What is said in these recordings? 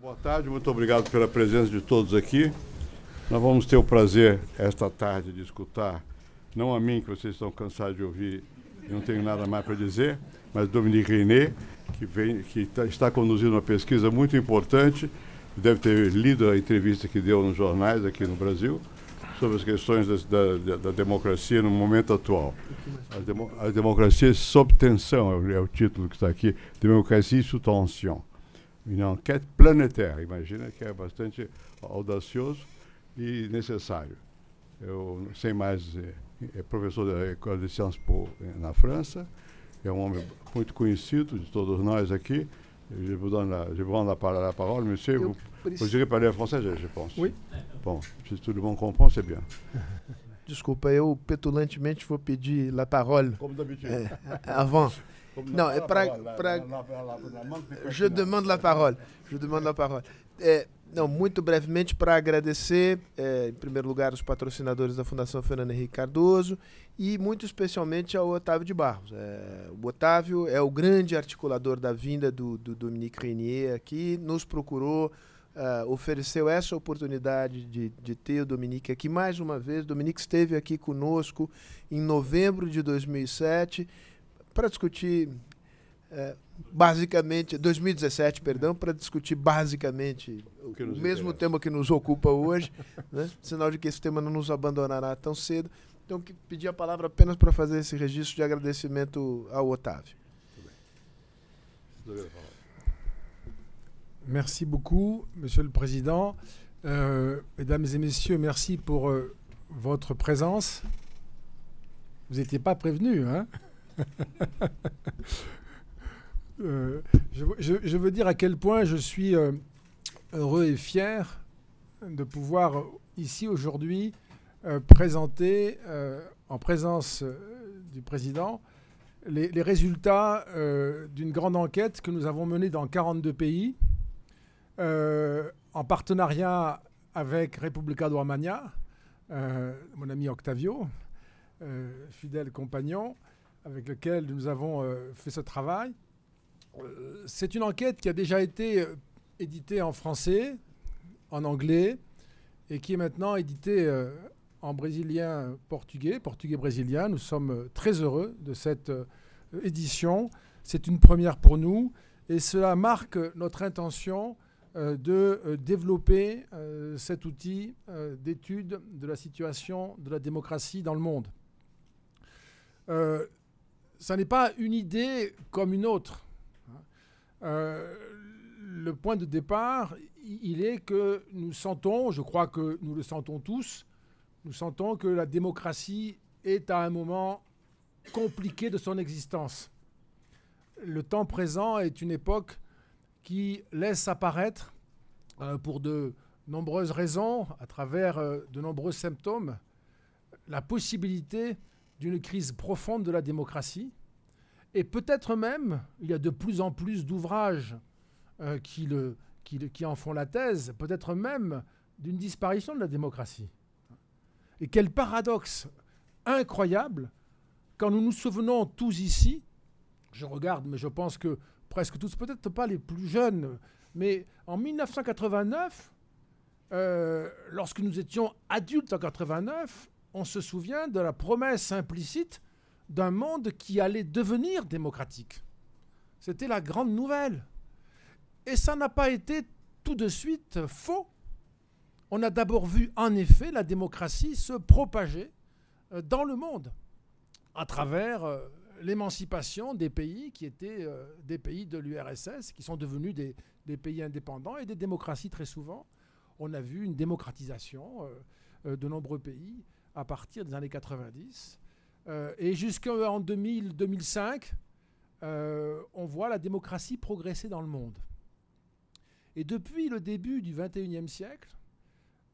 Boa tarde, muito obrigado pela presença de todos aqui. Nós vamos ter o prazer, esta tarde, de escutar, não a mim, que vocês estão cansados de ouvir, e não tenho nada mais para dizer, mas Dominique René, que, vem, que tá, está conduzindo uma pesquisa muito importante, deve ter lido a entrevista que deu nos jornais aqui no Brasil, sobre as questões da, da, da democracia no momento atual. A, demo, a democracia sob tensão é o, é o, título que está aqui, Democracia sous tension. Uma enquete planetária, imagina que é bastante audacioso e necessário. Eu, sem mais, é, é professor da École de Sciences Po na França, é um homem muito conhecido de todos nós aqui. Je vous donne la, je vous rends la, la parole, monsieur. Vous, vous irez parler français, je, pense. Oui. Bom, se todo mundo comprend, c'est bien. Desculpa, eu petulantemente vou pedir la parole. Como d'habitude. É, avant. Não, é para. Je demande la parole. Je demande la parole. É, não, muito brevemente para agradecer, é, em primeiro lugar, os patrocinadores da Fundação Fernando Henrique Cardoso e muito especialmente ao Otávio de Barros. É, o Otávio é o grande articulador da vinda do, do Dominique Renier aqui, nos procurou, uh, ofereceu essa oportunidade de, de ter o Dominique aqui mais uma vez. O Dominique esteve aqui conosco em novembro de 2007 para discutir é, basicamente 2017, perdão, para discutir basicamente o, o mesmo interessa. tema que nos ocupa hoje, né? sinal de que esse tema não nos abandonará tão cedo. Então, que pedi a palavra apenas para fazer esse registro de agradecimento ao Otávio. Merci beaucoup, Monsieur le Président. Euh, mesdames et Messieurs, merci pour euh, votre présence. Vous n'étiez pas prévenus, hein euh, je, veux dire à quel point je suis euh, heureux et fier de pouvoir ici aujourd'hui euh, présenter en présence du président les, résultats d'une grande enquête que nous avons menée dans 42 pays en partenariat avec Repubblica Romagna, mon ami Octavio, fidèle compagnon, avec lequel nous avons fait ce travail. Euh, c'est une enquête qui a déjà été euh, éditée en français, en anglais, et qui est maintenant éditée euh, en brésilien portugais, portugais-brésilien. Nous sommes très heureux de cette édition. C'est une première pour nous et cela marque notre intention de développer cet outil d'étude de la situation de la démocratie dans le monde. Ça n'est pas une idée comme une autre. Euh, le point de départ, il est que nous sentons, je crois que nous le sentons tous, nous sentons que la démocratie est à un moment compliqué de son existence. Le temps présent est une époque qui laisse apparaître, euh, pour de nombreuses raisons, à travers euh, de nombreux symptômes, la possibilité d'une crise profonde de la démocratie, et peut-être même, il y a de plus en plus d'ouvrages euh, qui, le, qui, qui, en font la thèse, peut-être même d'une disparition de la démocratie. Et quel paradoxe incroyable quand nous nous souvenons tous ici, je regarde, mais je pense que presque tous, peut-être pas les plus jeunes, mais en 1989, euh, lorsque nous étions adultes en 89, on se souvient de la promesse implicite d'un monde qui allait devenir démocratique. C'était la grande nouvelle. Et ça n'a pas été tout de suite faux. On a d'abord vu en effet la démocratie se propager euh, dans le monde à travers euh, l'émancipation des pays qui étaient euh, des pays de l'URSS, qui sont devenus des, des, pays indépendants et des démocraties très souvent. On a vu une démocratisation de nombreux pays à partir des années 90. Euh, et jusqu'en 2000-2005, euh, on voit la démocratie progresser dans le monde. Et depuis le début du 21e siècle,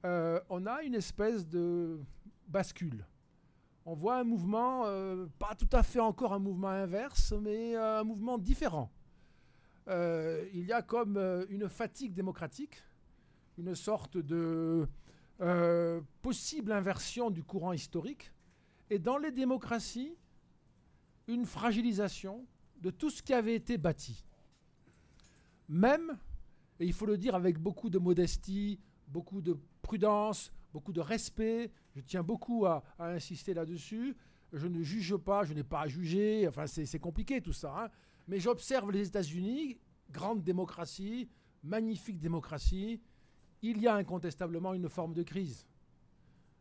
euh, on a une espèce de bascule. On voit un mouvement, pas tout à fait encore un mouvement inverse, mais un mouvement différent. il y a comme une fatigue démocratique, une sorte de possible inversion du courant historique et dans les démocraties, une fragilisation de tout ce qui avait été bâti. Même Et il faut le dire avec beaucoup de modestie, beaucoup de prudence, beaucoup de respect. Je tiens beaucoup à, insister là-dessus. Je ne juge pas, je n'ai pas à juger. Enfin, c'est compliqué tout ça. Hein. Mais j'observe les États-Unis, grande démocratie, magnifique démocratie. Il y a incontestablement une forme de crise.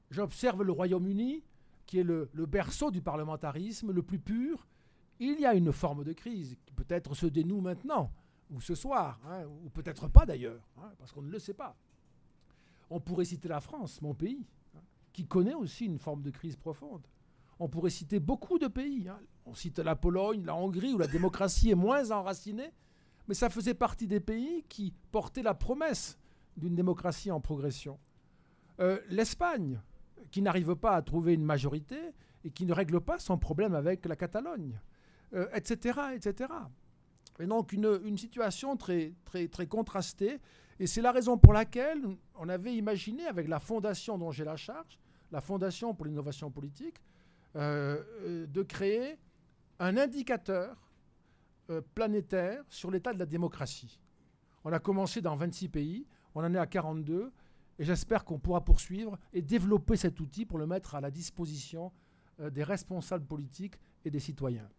J'observe le Royaume-Uni, qui est le, berceau du parlementarisme le plus pur. Il y a une forme de crise qui peut-être se dénoue maintenant, ou ce soir, hein, ou peut-être pas d'ailleurs, hein, parce qu'on ne le sait pas. On pourrait citer la France, mon pays, hein, qui connaît aussi une forme de crise profonde. On pourrait citer beaucoup de pays. On cite la Pologne, la Hongrie, où la démocratie est moins enracinée, mais ça faisait partie des pays qui portaient la promesse d'une démocratie en progression. Euh, L'Espagne, qui n'arrive pas à trouver une majorité et qui ne règle pas son problème avec la Catalogne, etc., euh, etc. Et donc une, situation très, très, très contrastée. Et c'est la raison pour laquelle on avait imaginé, avec la fondation dont j'ai la charge, la Fondation pour l'innovation politique, euh, de créer un indicateur planétaire sur l'état de la démocratie. On a commencé dans 26 pays, on en est à 42, et j'espère qu'on pourra poursuivre et développer cet outil pour le mettre à la disposition euh, des responsables politiques et des citoyens.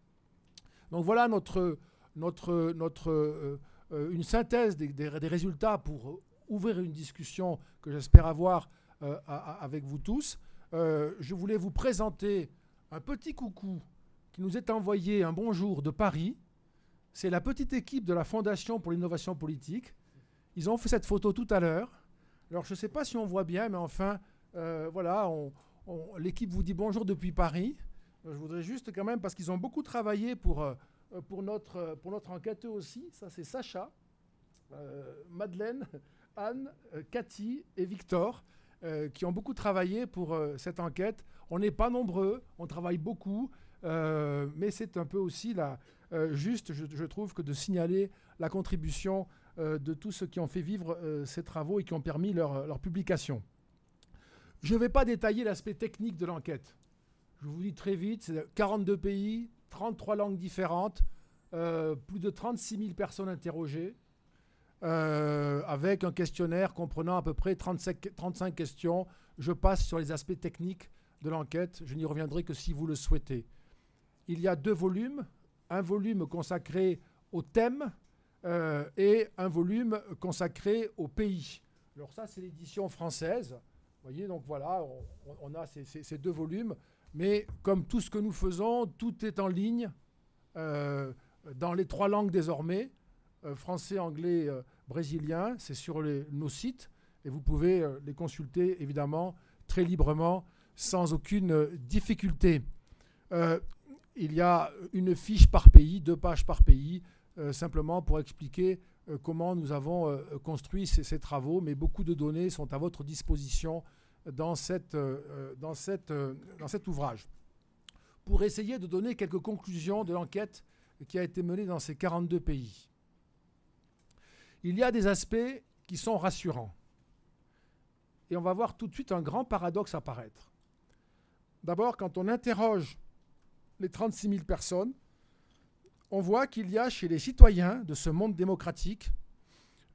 Donc voilà notre, euh, euh, une synthèse des, résultats pour ouvrir une discussion que j'espère avoir avec vous tous. je voulais vous présenter un petit coucou qui nous est envoyé un bonjour de Paris. C'est la petite équipe de la Fondation pour l'innovation politique. Ils ont fait cette photo tout à l'heure. Alors, je ne sais pas si on voit bien, mais enfin, euh, voilà, l'équipe vous dit bonjour depuis Paris. Euh, je voudrais juste quand même, parce qu'ils ont beaucoup travaillé pour, euh, pour, notre, pour notre enquête aussi. Ça, c'est Sacha, Madeleine, Anne, Cathy et Victor, qui ont beaucoup travaillé pour cette enquête. On n'est pas nombreux, on travaille beaucoup, mais c'est un peu aussi la, juste, je, trouve, que de signaler la contribution de tous ceux qui ont fait vivre euh, ces travaux et qui ont permis leur, leur publication. Je ne vais pas détailler l'aspect technique de l'enquête. Je vous dis très vite, c'est 42 pays, 33 langues différentes, euh, plus de 36 000 personnes interrogées, avec un questionnaire comprenant à peu près 35, 35 questions. Je passe sur les aspects techniques de l'enquête. Je n'y reviendrai que si vous le souhaitez. Il y a deux volumes. Un volume consacré au thème euh, et un volume consacré au pays. Alors ça, c'est l'édition française. Vous voyez, donc voilà, on, a ces, deux volumes. Mais comme tout ce que nous faisons, tout est en ligne euh, dans les trois langues désormais, euh, français, anglais, brésilien. C'est sur nos sites et vous pouvez les consulter évidemment très librement, sans aucune difficulté. il y a une fiche par pays, deux pages par pays, simplement pour expliquer euh, comment nous avons euh, construit ces, travaux, mais beaucoup de données sont à votre disposition dans, cette, dans, cette, dans cet ouvrage. Pour essayer de donner quelques conclusions de l'enquête qui a été menée dans ces 42 pays. Il y a des aspects qui sont rassurants. Et on va voir tout de suite un grand paradoxe apparaître. D'abord, quand on interroge les 36 000 personnes, on voit qu'il y a chez les citoyens de ce monde démocratique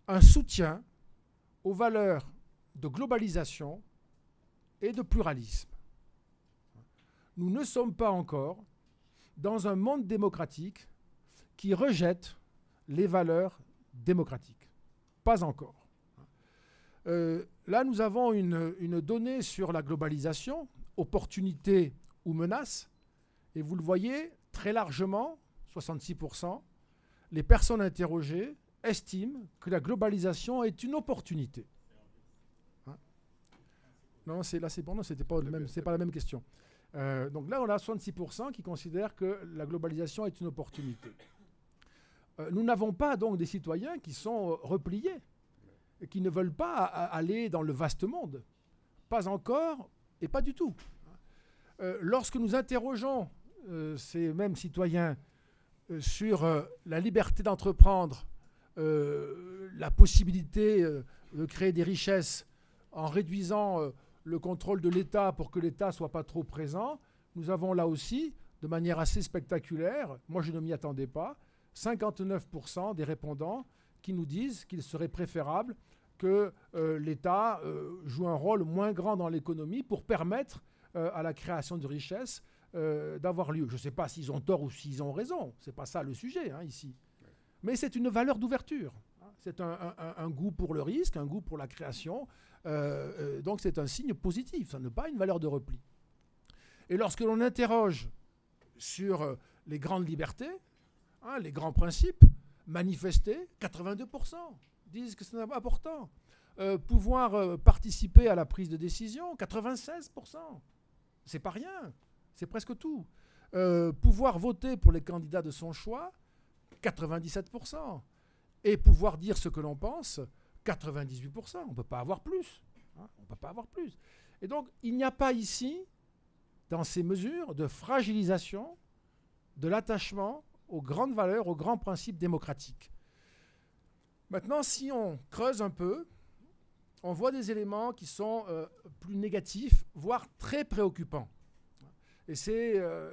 un soutien aux valeurs de globalisation et de pluralisme. Nous ne sommes pas encore dans un monde démocratique qui rejette les valeurs démocratiques. Pas encore. Euh, là, nous avons une, une, donnée sur la globalisation, opportunité ou menace, et vous le voyez très largement, 66%, les personnes interrogées estiment que la globalisation est une opportunité. Hein? Non, c'est là, c'est c'était pas, même, c'est pas la même question. Euh, donc là, on a 66% qui considèrent que la globalisation est une opportunité. Euh, nous n'avons pas donc des citoyens qui sont repliés et qui ne veulent pas aller dans le vaste monde. Pas encore et pas du tout. Euh, lorsque nous interrogeons ces mêmes citoyens euh, sur euh, la liberté d'entreprendre, euh, la possibilité de créer des richesses en réduisant le contrôle de l'État pour que l'État soit pas trop présent, nous avons là aussi, de manière assez spectaculaire, moi je ne m'y attendais pas, 59% des répondants qui nous disent qu'il serait préférable que euh, l'État euh, joue un rôle moins grand dans l'économie pour permettre euh, à la création de richesses d'avoir lieu. Je ne sais pas s'ils ont tort ou s'ils ont raison, ce n'est pas ça le sujet hein, ici. Mais c'est une valeur d'ouverture. Hein. C'est un, goût pour le risque, un goût pour la création. donc c'est un signe positif, ça n'est pas une valeur de repli. Et lorsque l'on interroge sur les grandes libertés, hein, les grands principes, manifester, 82% disent que c'est important. Euh, pouvoir euh, participer à la prise de décision, 96%. C'est pas rien, c'est presque tout. Euh, pouvoir voter pour les candidats de son choix, 97%. Et pouvoir dire ce que l'on pense, 98%. On ne peut pas avoir plus. Hein. on ne peut pas avoir plus. Et donc, il n'y a pas ici, dans ces mesures, de fragilisation de l'attachement aux grandes valeurs, aux grands principes démocratiques. Maintenant, si on creuse un peu, on voit des éléments qui sont euh, plus négatifs, voire très préoccupants. Et c'est euh,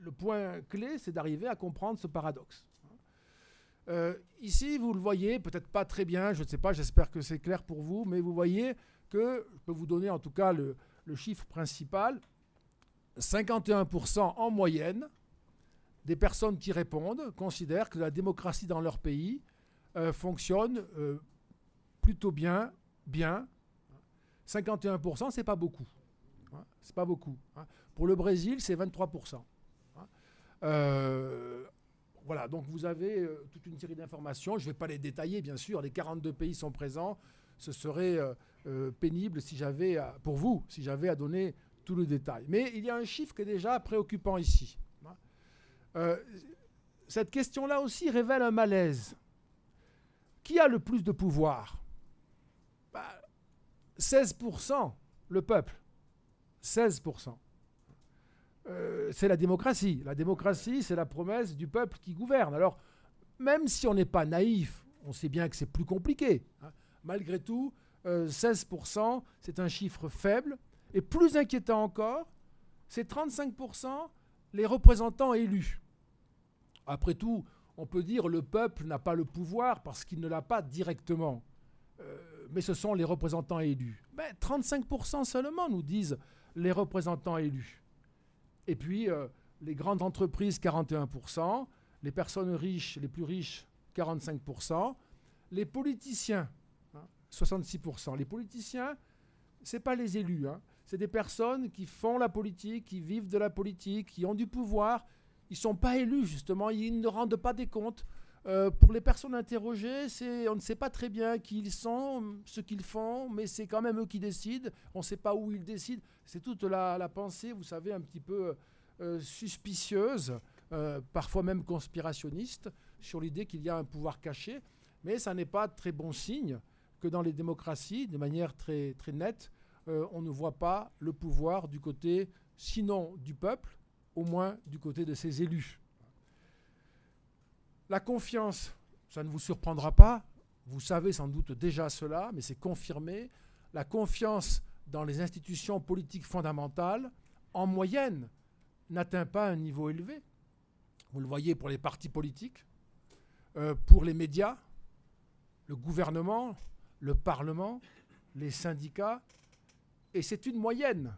le point clé, c'est d'arriver à comprendre ce paradoxe. Euh, ici, vous le voyez, peut-être pas très bien, je ne sais pas, j'espère que c'est clair pour vous, mais vous voyez que, je peux vous donner en tout cas le, chiffre principal, 51% en moyenne des personnes qui répondent considèrent que la démocratie dans leur pays euh, fonctionne plutôt bien, bien. 51%, c'est pas beaucoup. Hein, c'est pas beaucoup. Hein. Pour le Brésil, c'est 23%. Hein. Euh, voilà, donc vous avez toute une série d'informations. Je ne vais pas les détailler, bien sûr. Les 42 pays sont présents. Ce serait pénible si j'avais, pour vous, si j'avais à donner tout le détail. Mais il y a un chiffre qui est déjà préoccupant ici. cette question-là aussi révèle un malaise. Qui a le plus de pouvoir? 16%, bah, le peuple. 16%. Euh, c'est la démocratie. La démocratie, c'est la promesse du peuple qui gouverne. Alors, même si on n'est pas naïf, on sait bien que c'est plus compliqué. Hein. Malgré tout, 16%, euh, c'est un chiffre faible. Et plus inquiétant encore, c'est 35% les représentants élus. Après tout, on peut dire le peuple n'a pas le pouvoir parce qu'il ne l'a pas directement. Euh, mais ce sont les représentants élus. Mais 35% seulement, nous disent les représentants élus. Et puis, euh, les grandes entreprises, 41%, les personnes riches, les plus riches, 45%, les politiciens, 66%. Hein, les politiciens, ce n'est pas les élus, hein. c'est des personnes qui font la politique, qui vivent de la politique, qui ont du pouvoir, ils ne sont pas élus, justement, ils ne rendent pas des comptes. Euh, pour les personnes interrogées, on ne sait pas très bien qui ils sont, ce qu'ils font, mais c'est quand même eux qui décident. On ne sait pas où ils décident. C'est toute la, pensée, vous savez, un petit peu euh, suspicieuse, euh, parfois même conspirationniste, sur l'idée qu'il y a un pouvoir caché. Mais ça n'est pas très bon signe que dans les démocraties, de manière très, très nette, on ne voit pas le pouvoir du côté, sinon du peuple, au moins du côté de ses élus. La confiance, ça ne vous surprendra pas, vous savez sans doute déjà cela, mais c'est confirmé, la confiance dans les institutions politiques fondamentales, en moyenne, n'atteint pas un niveau élevé. Vous le voyez pour les partis politiques, euh, pour les médias, le gouvernement, le Parlement, les syndicats, et c'est une moyenne.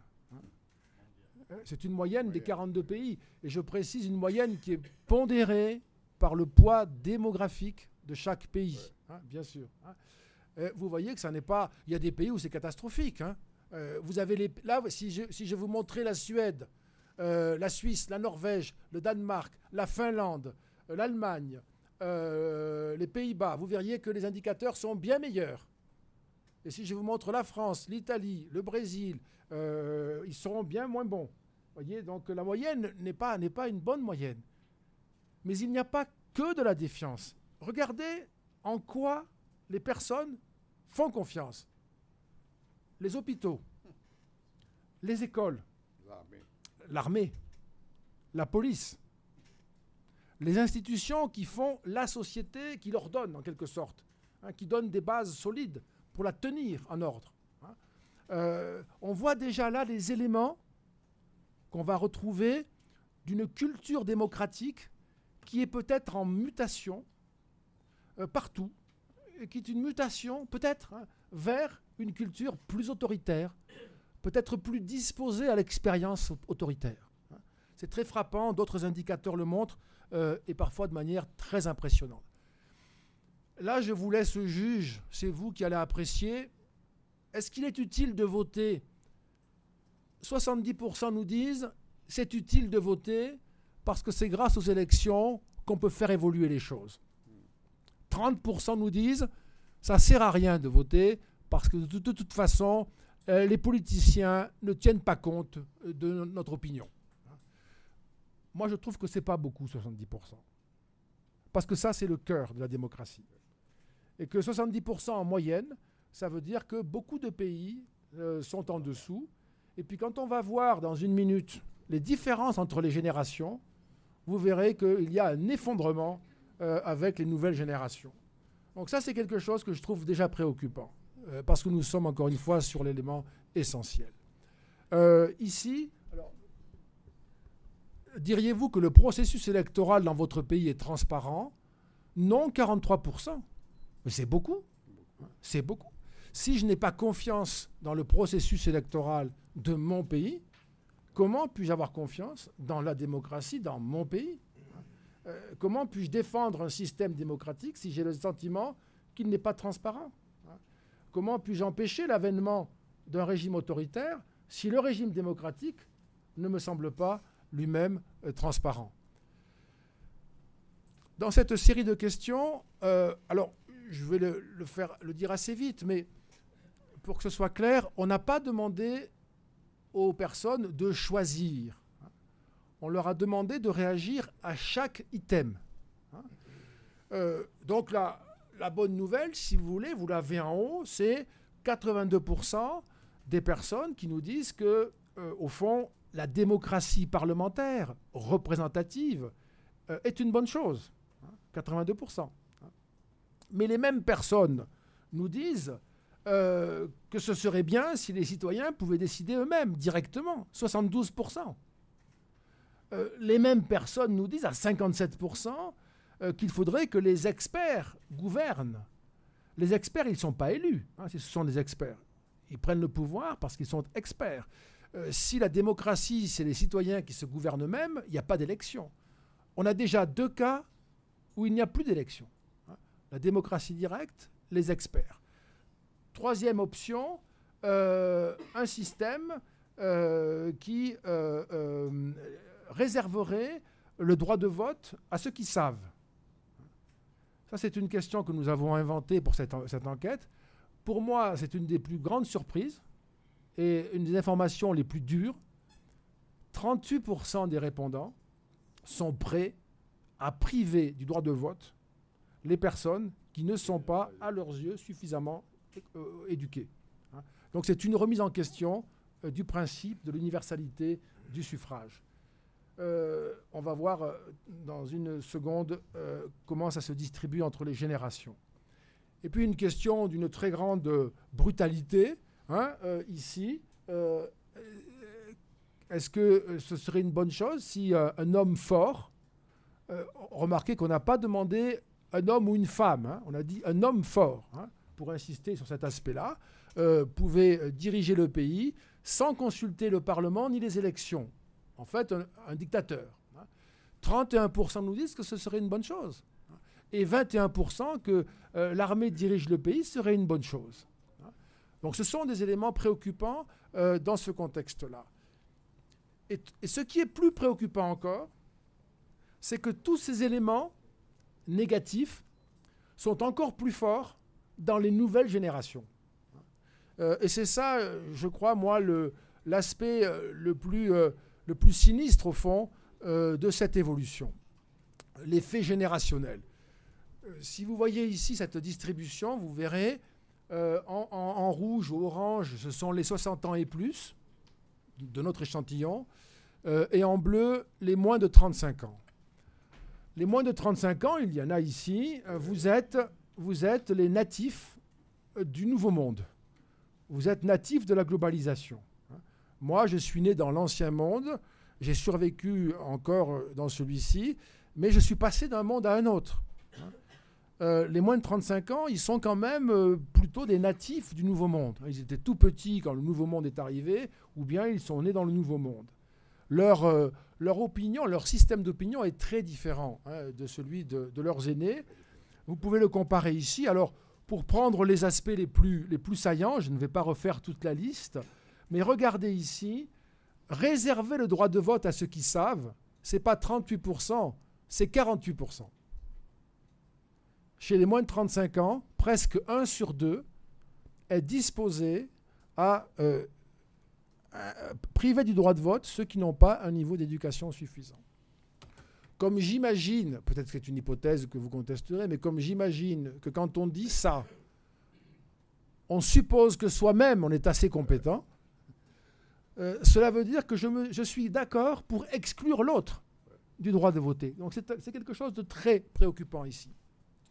C'est une moyenne des 42 pays. Et je précise une moyenne qui est pondérée par le poids démographique de chaque pays, hein, bien sûr. Hein. vous voyez que ça n'est pas. Il y a des pays où c'est catastrophique. Euh, vous avez les, là, si je, si je vous montrais la Suède, euh, la Suisse, la Norvège, le Danemark, la Finlande, euh, l'Allemagne, les Pays-Bas, vous verriez que les indicateurs sont bien meilleurs. Et si je vous montre la France, l'Italie, le Brésil, ils seront bien moins bons voyez, donc la moyenne n'est pas, n'est pas une bonne moyenne. Mais il n'y a pas que de la défiance. Regardez en quoi les personnes font confiance. Les hôpitaux, les écoles, l'armée, la police, les institutions qui font la société, qui leur donnent en quelque sorte, hein, qui donnent des bases solides pour la tenir en ordre. Hein. Euh, on voit déjà là les éléments qu'on va retrouver d'une culture démocratique qui est peut-être en mutation, partout, et qui est une mutation peut-être hein, vers une culture plus autoritaire, peut-être plus disposée à l'expérience autoritaire. Hein. C'est très frappant, d'autres indicateurs le montrent, et parfois de manière très impressionnante. Là, je vous laisse juge, c'est vous qui allez apprécier. Est-ce qu'il est utile de voter? 70% nous disent c'est utile de voter parce que c'est grâce aux élections qu'on peut faire évoluer les choses. 30% nous disent ça sert à rien de voter parce que de, toute façon, euh, les politiciens ne tiennent pas compte de notre opinion. Moi, je trouve que ce n'est pas beaucoup, 70%. Parce que ça, c'est le cœur de la démocratie. Et que 70% en moyenne, ça veut dire que beaucoup de pays euh, sont en dessous. Et puis quand on va voir dans une minute les différences entre les générations, vous verrez qu'il y a un effondrement euh, avec les nouvelles générations. Donc ça, c'est quelque chose que je trouve déjà préoccupant, euh, parce que nous sommes encore une fois sur l'élément essentiel. ici, diriez-vous que le processus électoral dans votre pays est transparent? Non, 43%. Mais c'est beaucoup. C'est beaucoup. Si je n'ai pas confiance dans le processus électoral de mon pays, comment puis-je avoir confiance dans la démocratie dans mon pays? Euh, Comment puis-je défendre un système démocratique si j'ai le sentiment qu'il n'est pas transparent? Comment puis-je empêcher l'avènement d'un régime autoritaire si le régime démocratique ne me semble pas lui-même euh, transparent? Dans cette série de questions, euh, alors je vais le, faire, le dire assez vite, mais pour que ce soit clair, on n'a pas demandé aux personnes de choisir. On leur a demandé de réagir à chaque item. Euh, donc la, bonne nouvelle, si vous voulez, vous l'avez en haut, c'est 82% des personnes qui nous disent que, euh, au fond, la démocratie parlementaire représentative euh, est une bonne chose. 82%. Mais les mêmes personnes nous disent euh, que ce serait bien si les citoyens pouvaient décider eux-mêmes, directement, 72%. Euh, les mêmes personnes nous disent à 57% euh, qu'il faudrait que les experts gouvernent. Les experts, ils ne sont pas élus, hein, ce sont des experts. Ils prennent le pouvoir parce qu'ils sont experts. si la démocratie, c'est les citoyens qui se gouvernent eux-mêmes, il n'y a pas d'élection. On a déjà deux cas où il n'y a plus d'élection la démocratie directe, les experts. Troisième option, euh, un système euh, qui euh, réserverait le droit de vote à ceux qui savent. Ça, c'est une question que nous avons inventée pour cette, cette enquête. Pour moi, c'est une des plus grandes surprises et une des informations les plus dures. 38% des répondants sont prêts à priver du droit de vote les personnes qui ne sont pas, à leurs yeux, suffisamment euh, éduquées. Hein. Donc c'est une remise en question euh, du principe de l'universalité du suffrage. Euh, on va voir dans une seconde comment ça se distribue entre les générations. Et puis une question d'une très grande brutalité, hein, ici. Est-ce que ce serait une bonne chose si un homme fort, remarquez qu'on n'a pas demandé un homme ou une femme, hein, on a dit un homme fort, pour insister sur cet aspect-là, euh, pouvait euh, diriger le pays sans consulter le Parlement ni les élections. En fait, un, dictateur. 31% hein. nous disent que ce serait une bonne chose. Et 21% que euh, l'armée dirige le pays serait une bonne chose. Donc ce sont des éléments préoccupants dans ce contexte-là. et ce qui est plus préoccupant encore, c'est que tous ces éléments négatifs sont encore plus forts dans les nouvelles générations. Euh, et c'est ça, je crois, moi, l'aspect euh, le, plus, euh, le plus sinistre, au fond, de cette évolution. L'effet générationnel. si vous voyez ici cette distribution, vous verrez en, rouge ou orange, ce sont les 60 ans et plus de notre échantillon, et en bleu, les moins de 35 ans. Les moins de 35 ans, il y en a ici, euh, vous êtes, vous êtes les natifs euh, du Nouveau Monde. Vous êtes natifs de la globalisation. Moi, je suis né dans l'Ancien Monde, j'ai survécu encore euh, dans celui-ci, mais je suis passé d'un monde à un autre. euh, les moins de 35 ans, ils sont quand même plutôt des natifs du Nouveau Monde. Ils étaient tout petits quand le Nouveau Monde est arrivé, ou bien ils sont nés dans le Nouveau Monde. Leur, leur opinion, leur système d'opinion est très différent hein, de celui de, leurs aînés. Vous pouvez le comparer ici. Alors, pour prendre les aspects les plus, les plus saillants, je ne vais pas refaire toute la liste, mais regardez ici, réserver le droit de vote à ceux qui savent, c'est pas 38%, c'est 48%. Chez les moins de 35 ans, presque 1 sur 2 est disposé à, euh, priver du droit de vote ceux qui n'ont pas un niveau d'éducation suffisant. Comme j'imagine, peut-être que c'est une hypothèse que vous contesterez, mais comme j'imagine que quand on dit ça, on suppose que soi-même on est assez compétent, euh, cela veut dire que je, me, je suis d'accord pour exclure l'autre du droit de voter. Donc c'est quelque chose de très préoccupant ici.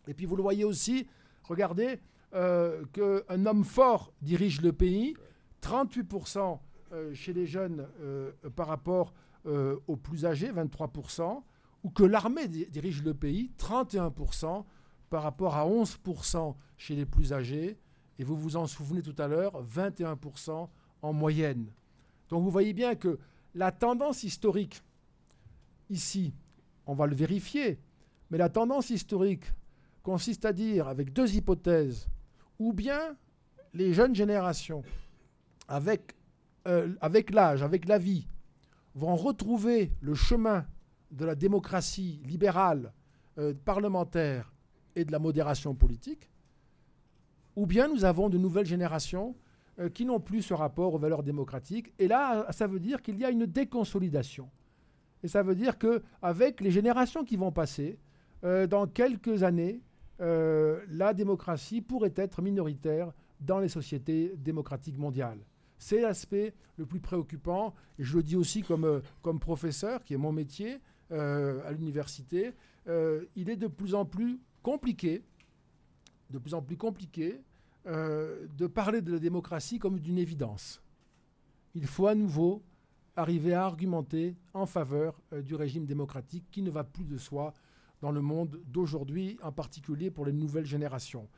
Et puis vous le voyez aussi, regardez euh, qu'un homme fort dirige le pays, 38% euh, chez les jeunes par rapport aux plus âgés, 23%, ou que l'armée dirige le pays, 31% par rapport à 11% chez les plus âgés, et vous vous en souvenez tout à l'heure, 21% en moyenne. Donc vous voyez bien que la tendance historique, ici, on va le vérifier, mais la tendance historique consiste à dire, avec deux hypothèses, ou bien les jeunes générations, avec, euh, avec l'âge, avec la vie, vont retrouver le chemin de la démocratie libérale, euh, parlementaire et de la modération politique, ou bien nous avons de nouvelles générations euh, qui n'ont plus ce rapport aux valeurs démocratiques. Et là, ça veut dire qu'il y a une déconsolidation. Et ça veut dire qu'avec les générations qui vont passer, euh, dans quelques années, la démocratie pourrait être minoritaire dans les sociétés démocratiques mondiales. C'est l'aspect le plus préoccupant, et je le dis aussi comme, comme professeur, qui est mon métier à l'université, il est de plus en plus compliqué, de plus en plus compliqué euh, de parler de la démocratie comme d'une évidence. Il faut à nouveau arriver à argumenter en faveur euh, du régime démocratique qui ne va plus de soi dans le monde d'aujourd'hui, en particulier pour les nouvelles générations.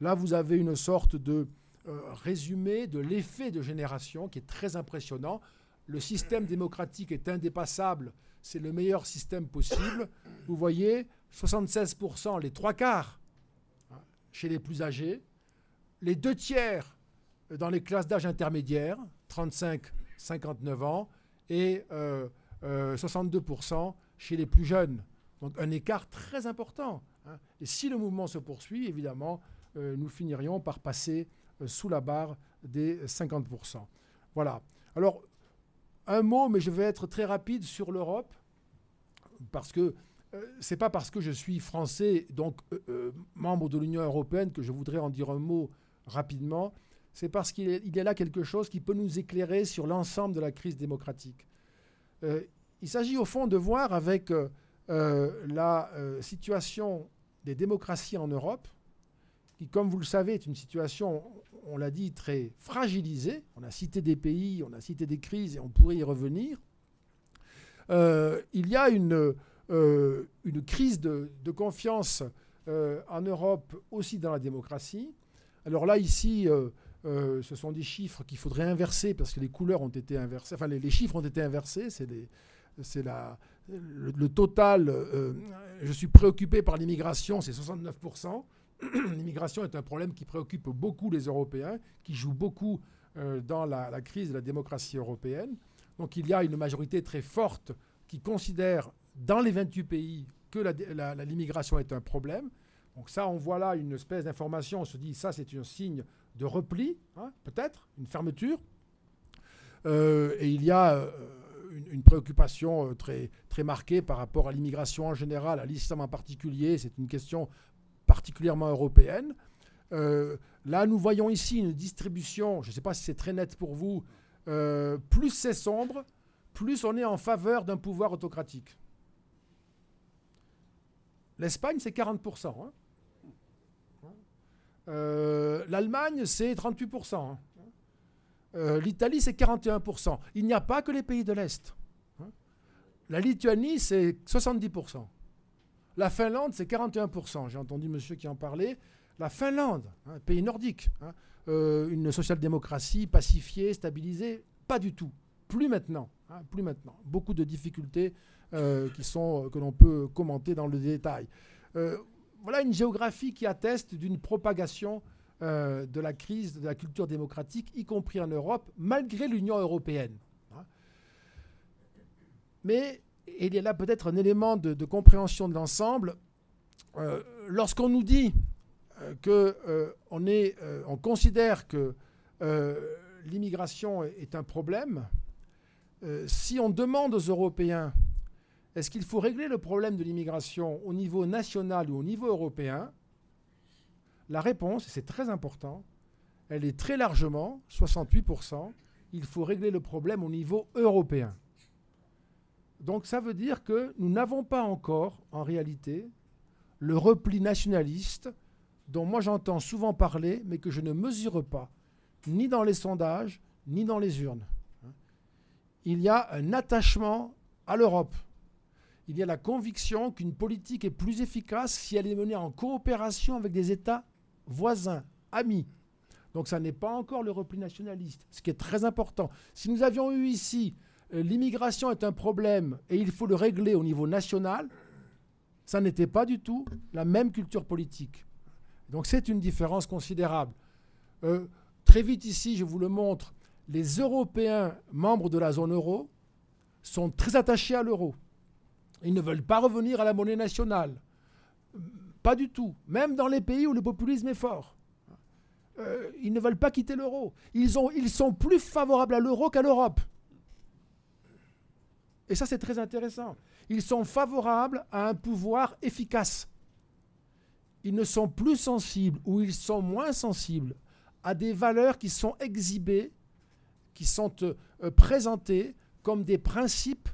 Là, vous avez une sorte de euh, résumé de l'effet de génération qui est très impressionnant. Le système démocratique est indépassable, c'est le meilleur système possible. Vous voyez, 76%, les trois quarts chez les plus âgés, les deux tiers dans les classes d'âge intermédiaire, 35-59 ans, et 62% euh, euh, chez les plus jeunes. Donc un écart très important. Hein. Et si le mouvement se poursuit, évidemment, euh, nous finirions par passer sous la barre des 50%. Voilà. Alors, un mot, mais je vais être très rapide sur l'Europe, parce que ce n'est pas parce que je suis français, donc membre de l'Union européenne, que je voudrais en dire un mot rapidement, c'est parce qu'il y a là quelque chose qui peut nous éclairer sur l'ensemble de la crise démocratique. Euh, il s'agit au fond de voir avec euh, euh, la situation des démocraties en Europe, qui, comme vous le savez, est une situation, on l'a dit, très fragilisée. On a cité des pays, on a cité des crises, et on pourrait y revenir. il y a une, une crise de, de confiance en Europe, aussi dans la démocratie. Alors là, ici, euh, euh, ce sont des chiffres qu'il faudrait inverser parce que les couleurs ont été inversées. Enfin, les, chiffres ont été inversés. C'est le, total. Euh, je suis préoccupé par l'immigration, c'est 69%. L'immigration est un problème qui préoccupe beaucoup les Européens, qui joue beaucoup dans la, crise de la démocratie européenne. Donc il y a une majorité très forte qui considère dans les 28 pays que l'immigration est un problème. Donc ça, on voit là une espèce d'information, on se dit ça c'est un signe de repli, hein, peut-être, une fermeture. Euh, et il y a euh, une, préoccupation euh, très, très marquée par rapport à l'immigration en général, à l'islam en particulier, c'est une question particulièrement européenne. là, nous voyons ici une distribution, je ne sais pas si c'est très net pour vous, plus c'est sombre, plus on est en faveur d'un pouvoir autocratique. L'Espagne, c'est 40%. Hein. Euh, L'Allemagne, c'est 38%. Hein. Euh, L'Italie, c'est 41%. Il n'y a pas que les pays de l'Est. Hein. La Lituanie, c'est 70%. La Finlande, c'est 41%. J'ai entendu monsieur qui en parlait. La Finlande, un hein, pays nordique, hein, euh, une social-démocratie pacifiée, stabilisée, pas du tout. Plus maintenant. Hein, plus maintenant. Beaucoup de difficultés euh, sont, que l'on peut commenter dans le détail. Euh, voilà une géographie qui atteste d'une propagation de la crise de la culture démocratique, y compris en Europe, malgré l'Union européenne. Mais il y a là peut-être un élément de, compréhension de l'ensemble. Lorsqu'on nous dit euh, euh, euh, on considère que l'immigration est un problème, si on demande aux Européens est-ce qu'il faut régler le problème de l'immigration au niveau national ou au niveau européen La réponse, et c'est très important, elle est très largement, 68%, il faut régler le problème au niveau européen. Donc ça veut dire que nous n'avons pas encore, en réalité, le repli nationaliste dont moi j'entends souvent parler, mais que je ne mesure pas, ni dans les sondages, ni dans les urnes. Il y a un attachement à l'Europe. Il y a la conviction qu'une politique est plus efficace si elle est menée en coopération avec des États voisins, amis. Donc ça n'est pas encore le repli nationaliste, ce qui est très important. Si nous avions eu ici l'immigration est un problème et il faut le régler au niveau national, ça n'était pas du tout la même culture politique. Donc c'est une différence considérable. Euh, très vite ici, je vous le montre, les Européens membres de la zone euro sont très attachés à l'euro. Ils ne veulent pas revenir à la monnaie nationale. Pas du tout. Même dans les pays où le populisme est fort. Euh, ils ne veulent pas quitter l'euro. Ils sont plus favorables à l'euro qu'à l'Europe. Et ça, c'est très intéressant. Ils sont favorables à un pouvoir efficace ils ne sont plus sensibles ou ils sont moins sensibles à des valeurs qui sont exhibées, qui sont euh, euh, présentées comme des principes.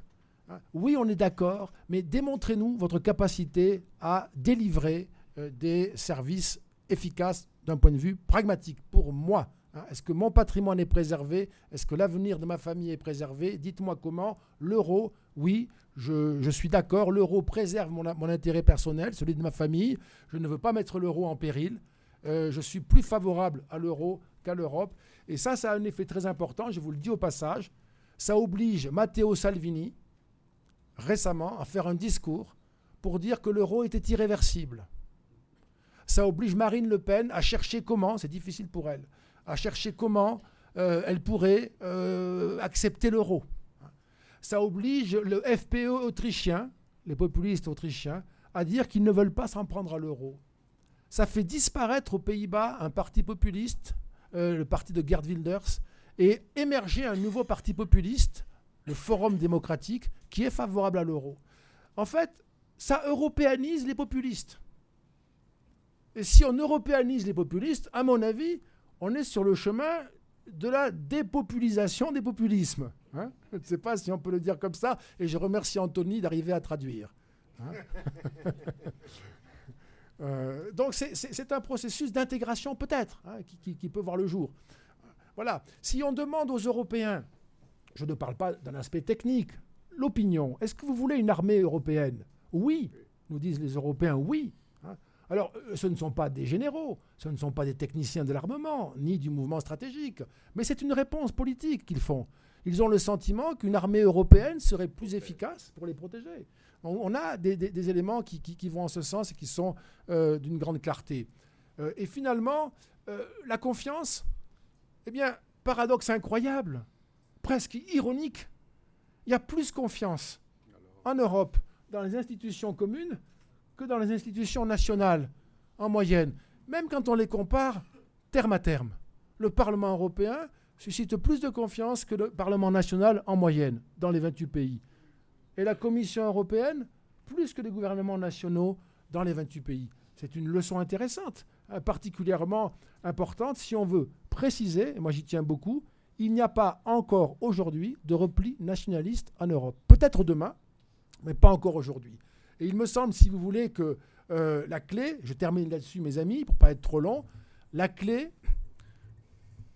Hein. Oui, on est d'accord, mais démontrez-nous votre capacité à délivrer euh, des services efficaces d'un point de vue pragmatique pour moi. Hein. Est-ce que mon patrimoine est préservé? Est-ce que l'avenir de ma famille est préservé? Dites-moi comment. L'euro, oui, je, suis d'accord, l'euro préserve mon, intérêt personnel, celui de ma famille. Je ne veux pas mettre l'euro en péril. Euh, je suis plus favorable à l'euro qu'à l'Europe. Et ça, ça a un effet très important, je vous le dis au passage. Ça oblige Matteo Salvini, récemment, à faire un discours pour dire que l'euro était irréversible. Ça oblige Marine Le Pen à chercher comment, c'est difficile pour elle, à chercher comment euh, elle pourrait euh, accepter l'euro ça oblige le FPE autrichien, les populistes autrichiens, à dire qu'ils ne veulent pas s'en prendre à l'euro. Ça fait disparaître aux Pays-Bas un parti populiste, euh, le parti de Gerd Wilders, et émerger un nouveau parti populiste, le Forum démocratique, qui est favorable à l'euro. En fait, ça européanise les populistes. Et si on européanise les populistes, à mon avis, on est sur le chemin de la dépopulisation des populismes. Hein. je ne sais pas si on peut le dire comme ça, et je remercie Anthony d'arriver à traduire. Hein. Euh, donc c'est un processus d'intégration peut-être hein, qui, peut voir le jour. Voilà. Si on demande aux Européens, je ne parle pas d'un aspect technique, l'opinion, est-ce que vous voulez une armée européenne? Oui, nous disent les Européens, oui. Alors, euh, ce ne sont pas des généraux, ce ne sont pas des techniciens de l'armement, ni du mouvement stratégique, mais c'est une réponse politique qu'ils font. Ils ont le sentiment qu'une armée européenne serait plus efficace pour les protéger. On, a des, éléments qui, vont en ce sens et qui sont euh, d'une grande clarté. Euh, et finalement, la confiance, eh bien, paradoxe incroyable, presque ironique, il y a plus confiance en Europe dans les institutions communes que dans les institutions nationales, en moyenne, même quand on les compare terme à terme. Le Parlement européen suscite plus de confiance que le Parlement national en moyenne dans les 28 pays. Et la Commission européenne, plus que les gouvernements nationaux dans les 28 pays. C'est une leçon intéressante, hein, particulièrement importante si on veut préciser, et moi j'y tiens beaucoup, il n'y a pas encore aujourd'hui de repli nationaliste en Europe. Peut-être demain, mais pas encore aujourd'hui. Et il me semble, si vous voulez, que euh, la clé, je termine là-dessus mes amis, pour ne pas être trop long, la clé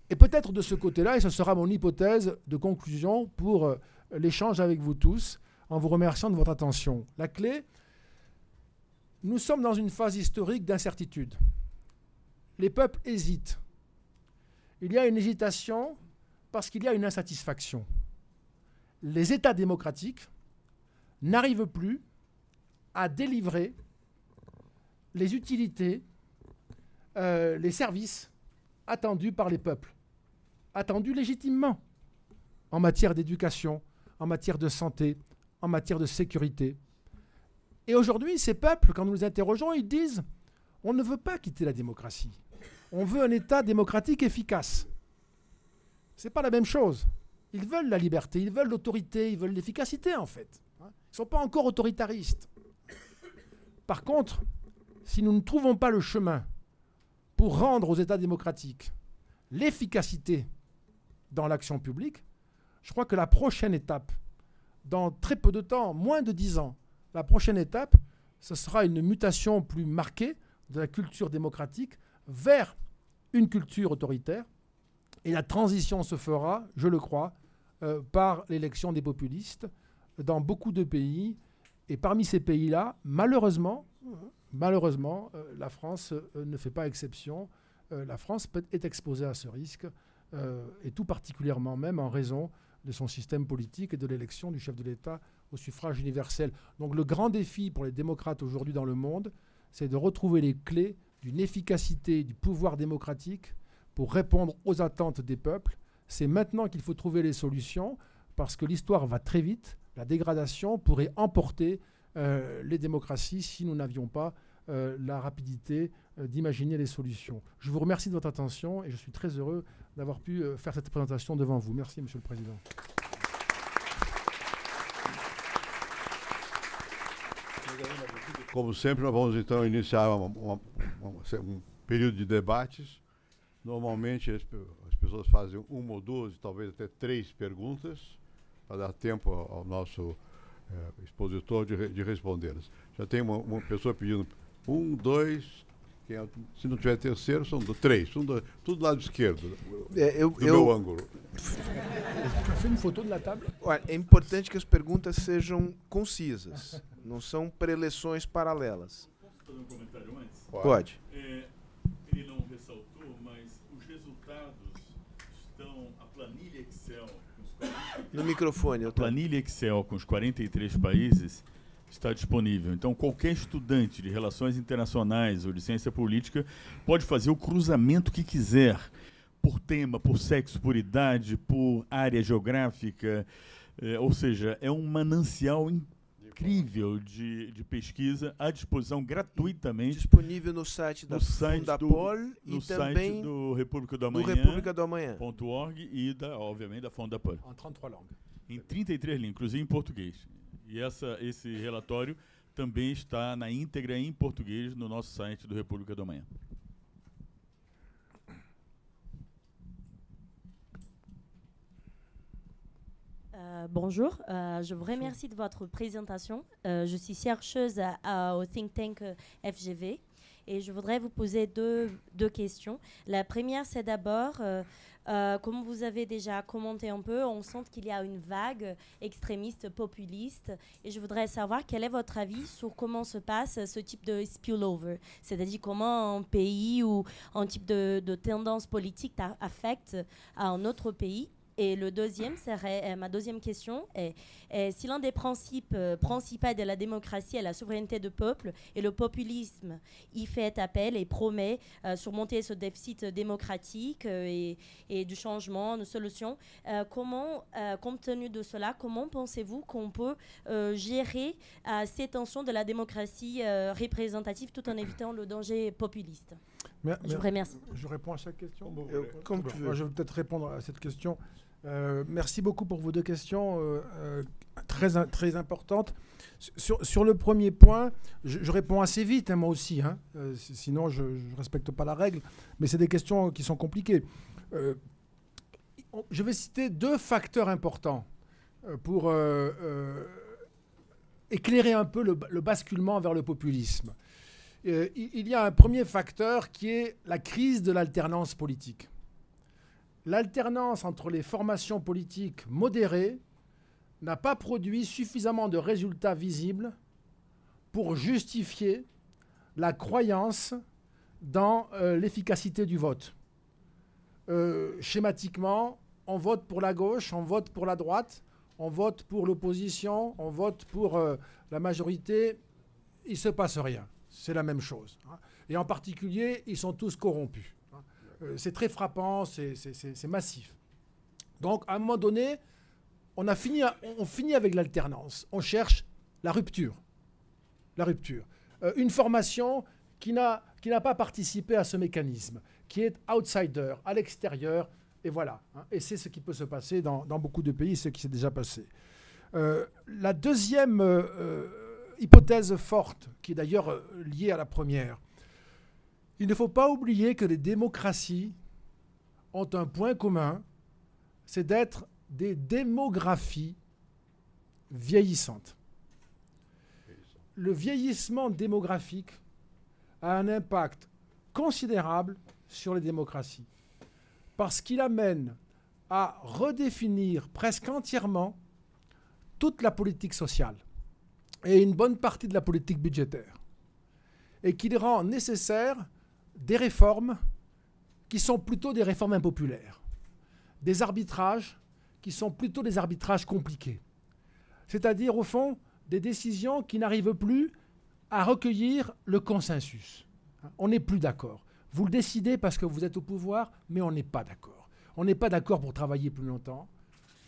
est peut-être de ce côté-là, et ce sera mon hypothèse de conclusion pour euh, l'échange avec vous tous, en vous remerciant de votre attention. La clé, nous sommes dans une phase historique d'incertitude. Les peuples hésitent. Il y a une hésitation parce qu'il y a une insatisfaction. Les États démocratiques n'arrivent plus à délivrer les utilités, euh, les services attendus par les peuples, attendus légitimement en matière d'éducation, en matière de santé, en matière de sécurité. Et aujourd'hui, ces peuples, quand nous les interrogeons, ils disent on ne veut pas quitter la démocratie. On veut un État démocratique efficace. Ce n'est pas la même chose. Ils veulent la liberté, ils veulent l'autorité, ils veulent l'efficacité en fait. Ils ne sont pas encore autoritaristes. Par contre, si nous ne trouvons pas le chemin pour rendre aux États démocratiques l'efficacité dans l'action publique, je crois que la prochaine étape, dans très peu de temps, moins de dix ans, la prochaine étape, ce sera une mutation plus marquée de la culture démocratique vers une culture autoritaire. Et la transition se fera, je le crois, euh, par l'élection des populistes dans beaucoup de pays. Et parmi ces pays-là, malheureusement, malheureusement, euh, la France euh, ne fait pas exception. la France est exposée à ce risque, et tout particulièrement même en raison de son système politique et de l'élection du chef de l'État au suffrage universel. Donc le grand défi pour les démocrates aujourd'hui dans le monde, c'est de retrouver les clés d'une efficacité du pouvoir démocratique pour répondre aux attentes des peuples. C'est maintenant qu'il faut trouver les solutions parce que l'histoire va très vite. La dégradation pourrait emporter euh, les démocraties si nous n'avions pas euh, la rapidité euh, d'imaginer les solutions. Je vous remercie de votre attention et je suis très heureux d'avoir pu faire cette présentation devant vous. Merci, Monsieur le Président. Como sempre, nós vamos então iniciar uma, uma, um de debates. Normalmente as, as, pessoas fazem ou duas, talvez até três perguntas, para dar tempo ao, ao nosso é, expositor de, de respondê-las. Já tem uma, uma, pessoa pedindo um, dois. É, se não tiver terceiro, são do, três. Um, dois, tudo do lado esquerdo. É, eu, do eu, meu ângulo. Olha, é importante que as perguntas sejam concisas. Não são preleções paralelas. Posso fazer um comentário antes? Pode. É, ele não ressaltou, mas os resultados estão. A planilha Excel. No microfone. A planilha Excel com os 43 países está disponível. Então, qualquer estudante de relações internacionais ou de ciência política pode fazer o cruzamento que quiser, por tema, por sexo, por idade, por área geográfica. É, ou seja, é um manancial incrível de, de pesquisa à disposição gratuitamente. Disponível no site da no site Fundapol do, e no também site do República do Amanhã. Do República do Amanhã. .org e, da, obviamente, da Fundapol. Em 33 línguas. Em 33 línguas, inclusive em português. E essa, esse relatório também está na íntegra em português no nosso site do República do Amanhã. Euh, bonjour, euh, je vous remercie de votre présentation. Euh, je suis chercheuse au think tank FGV et je voudrais vous poser deux, deux questions. La première, c'est d'abord, comme vous avez déjà commenté un peu, on sent qu'il y a une vague extrémiste, populiste et je voudrais savoir quel est votre avis sur comment se passe ce type de spillover, c'est-à-dire comment un pays ou un type de, de tendance politique affecte un autre pays et le deuxième serait, euh, ma deuxième question est, si l'un des principes euh, principaux de la démocratie est la souveraineté du peuple et le populisme y fait appel et promet euh, surmonter ce déficit démocratique et, du changement, de solutions, comment, compte tenu de cela, comment pensez-vous qu'on peut gérer ces tensions de la démocratie représentative tout en évitant le danger populiste? Je vous remercie. Je réponds à chaque question. Comme je vais peut-être répondre à cette question. Euh, merci beaucoup pour vos deux questions euh, euh, très, très importantes. Sur, sur, le premier point, je, réponds assez vite, hein, moi aussi, hein. sinon je ne respecte pas la règle, mais c'est des questions qui sont compliquées. je vais citer deux facteurs importants pour éclairer un peu le, le, basculement vers le populisme. Il y a un premier facteur qui est la crise de l'alternance politique l'alternance entre les formations politiques modérées n'a pas produit suffisamment de résultats visibles pour justifier la croyance dans euh, l'efficacité du vote. Euh, schématiquement, on vote pour la gauche, on vote pour la droite, on vote pour l'opposition, on vote pour euh, la majorité, il ne se passe rien. C'est la même chose. Hein. Et en particulier, ils sont tous corrompus. Hein. c'est très frappant, c'est massif. Donc, à un moment donné, on, a fini, on finit avec l'alternance. On cherche la rupture. La rupture. une formation qui n'a pas participé à ce mécanisme, qui est outsider, à l'extérieur, et voilà. Hein. et c'est ce qui peut se passer dans, beaucoup de pays, ce qui s'est déjà passé. Euh, la deuxième euh, euh, hypothèse forte, qui est d'ailleurs liée à la première, il ne faut pas oublier que les démocraties ont un point commun, c'est d'être des démographies vieillissantes. Le vieillissement démographique a un impact considérable sur les démocraties, parce qu'il amène à redéfinir presque entièrement toute la politique sociale et une bonne partie de la politique budgétaire, et qu'il rend nécessaire des réformes qui sont plutôt des réformes impopulaires, des arbitrages qui sont plutôt des arbitrages compliqués, c'est-à-dire au fond des décisions qui n'arrivent plus à recueillir le consensus. On n'est plus d'accord. Vous le décidez parce que vous êtes au pouvoir, mais on n'est pas d'accord. On n'est pas d'accord pour travailler plus longtemps.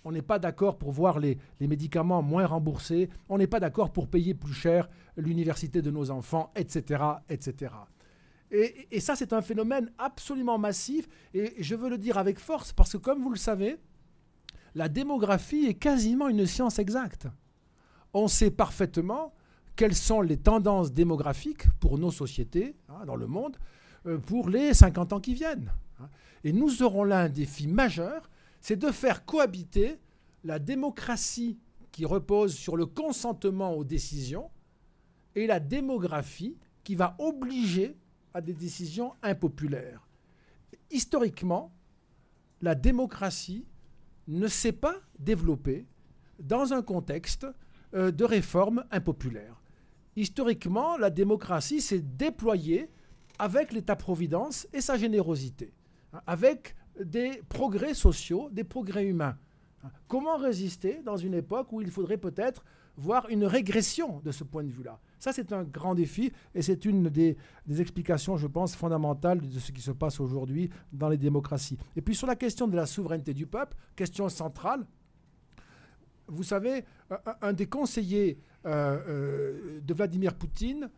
On n'est pas d'accord pour voir les, médicaments moins remboursés. On n'est pas d'accord pour payer plus cher l'université de nos enfants, etc. etc. Et, ça, c'est un phénomène absolument massif. Et je veux le dire avec force parce que, comme vous le savez, la démographie est quasiment une science exacte. On sait parfaitement quelles sont les tendances démographiques pour nos sociétés hein, dans le monde euh, pour les 50 ans qui viennent. Hein. Et nous aurons là un défi majeur, c'est de faire cohabiter la démocratie qui repose sur le consentement aux décisions et la démographie qui va obliger à des décisions impopulaires. Historiquement, la démocratie ne s'est pas développée dans un contexte euh, de réformes impopulaires historiquement, la démocratie s'est déployée avec l'État-providence et sa générosité, hein, avec des progrès sociaux, des progrès humains. Comment résister dans une époque où il faudrait peut-être voir une régression de ce point de vue-là? Ça, c'est un grand défi et c'est une des, explications, je pense, fondamentales de ce qui se passe aujourd'hui dans les démocraties. Et puis sur la question de la souveraineté du peuple, question centrale, vous savez, un, des conseillers euh, euh, de Vladimir Poutine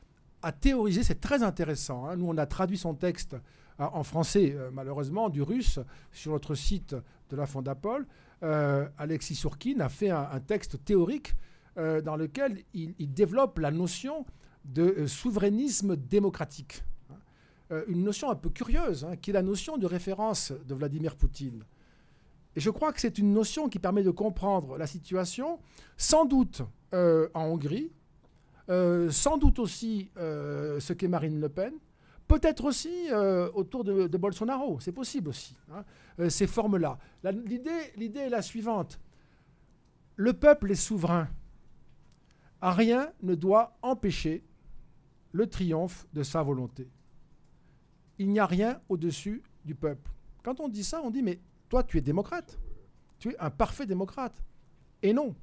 a théorisé, c'est très intéressant, hein. nous on a traduit son texte en français, malheureusement, du russe, sur notre site de la Fondapol. Alexis Sourkin a fait un, texte théorique dans lequel il, développe la notion de souverainisme démocratique. Une notion un peu curieuse, hein, qui est la notion de référence de Vladimir Poutine. Et je crois que c'est une notion qui permet de comprendre la situation, sans doute euh, en Hongrie, euh, sans doute aussi euh, ce qu'est Marine Le Pen, peut-être aussi autour de, Bolsonaro, c'est possible aussi, hein, ces formes-là. L'idée est la suivante. Le peuple est souverain. rien ne doit empêcher le triomphe de sa volonté. Il n'y a rien au-dessus du peuple. Quand on dit ça, on dit mais toi, tu es démocrate. Tu es un parfait démocrate. Et non.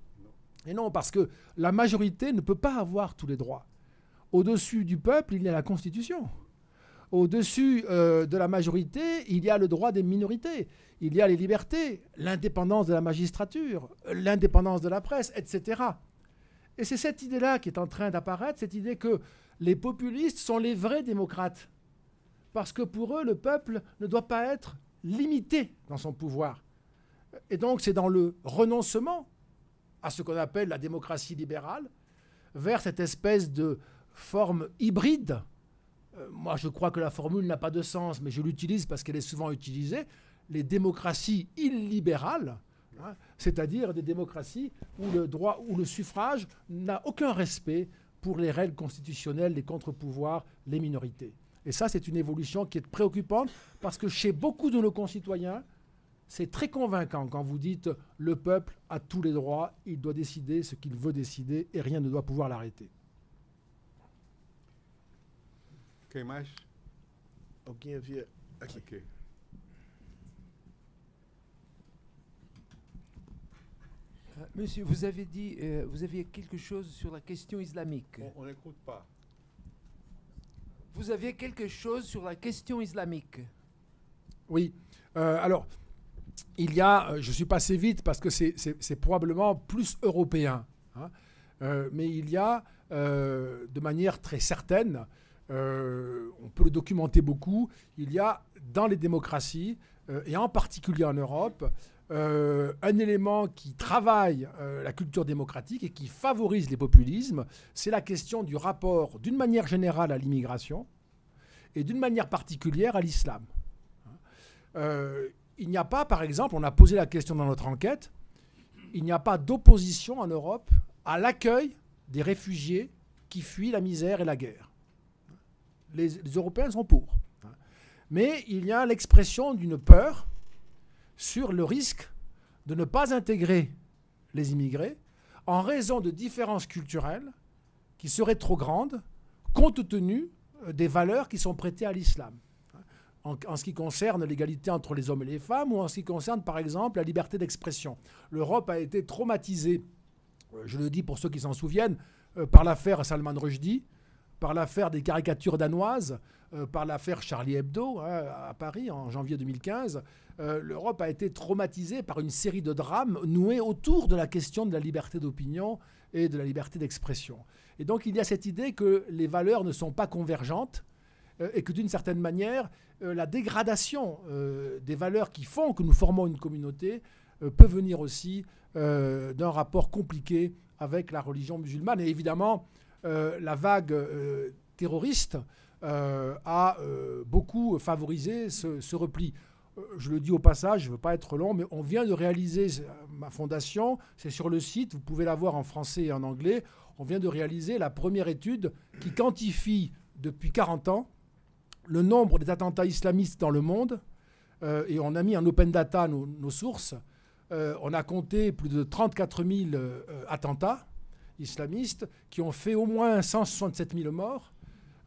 Et non, parce que la majorité ne peut pas avoir tous les droits. Au-dessus du peuple, il y a la Constitution. Au-dessus euh, de la majorité, il y a le droit des minorités. Il y a les libertés, l'indépendance de la magistrature, l'indépendance de la presse, etc. Et c'est cette idée-là qui est en train d'apparaître, cette idée que les populistes sont les vrais démocrates. Parce que pour eux, le peuple ne doit pas être limité dans son pouvoir. Et donc c'est dans le renoncement à ce qu'on appelle la démocratie libérale, vers cette espèce de forme hybride. Euh, moi, je crois que la formule n'a pas de sens, mais je l'utilise parce qu'elle est souvent utilisée. Les démocraties illibérales, hein, c'est-à-dire des démocraties où le droit, où le suffrage n'a aucun respect pour les règles constitutionnelles, les contre-pouvoirs, les minorités. Et ça, c'est une évolution qui est préoccupante parce que chez beaucoup de nos concitoyens, c'est très convaincant quand vous dites le peuple a tous les droits, il doit décider ce qu'il veut décider et rien ne doit pouvoir l'arrêter. Quem mais? Alguém havia. Aqui. Aqui. Euh, Monsieur, vous avez dit, euh, vous aviez quelque chose sur la question islamique. On n'écoute pas. Vous aviez quelque chose sur la question islamique. Oui. Euh, alors, il y a, je suis passé vite parce que c'est probablement plus européen, hein. mais il y a de manière très certaine, on peut le documenter beaucoup, il y a dans les démocraties, et en particulier en Europe, euh, un élément qui travaille euh, la culture démocratique et qui favorise les populismes, c'est la question du rapport, d'une manière générale, à l'immigration et d'une manière particulière à l'islam. Euh, il n'y a pas, par exemple, on a posé la question dans notre enquête, il n'y a pas d'opposition en Europe à l'accueil des réfugiés qui fuient la misère et la guerre. Les, Européens sont pour. Mais il y a l'expression d'une peur sur le risque de ne pas intégrer les immigrés en raison de différences culturelles qui seraient trop grandes compte tenu euh, des valeurs qui sont prêtées à l'islam. En, ce qui concerne l'égalité entre les hommes et les femmes ou en ce qui concerne par exemple la liberté d'expression. L'Europe a été traumatisée, euh, je le dis pour ceux qui s'en souviennent, euh, par l'affaire Salman Rushdie, par l'affaire des caricatures danoises, par l'affaire Charlie Hebdo hein, à Paris en janvier 2015, euh, l'Europe a été traumatisée par une série de drames noués autour de la question de la liberté d'opinion et de la liberté d'expression. Et donc il y a cette idée que les valeurs ne sont pas convergentes euh, et que d'une certaine manière, euh, la dégradation des valeurs qui font que nous formons une communauté peut venir aussi d'un rapport compliqué avec la religion musulmane. Et évidemment, la vague terroriste a beaucoup favorisé ce repli. Euh, je le dis au passage, je ne veux pas être long, mais on vient de réaliser, ma fondation, c'est sur le site, vous pouvez la voir en français et en anglais, on vient de réaliser la première étude qui quantifie depuis 40 ans le nombre des attentats islamistes dans le monde, euh, et on a mis en open data nos, sources, euh, on a compté plus de 34 000 attentats islamistes qui ont fait au moins 167 000 morts,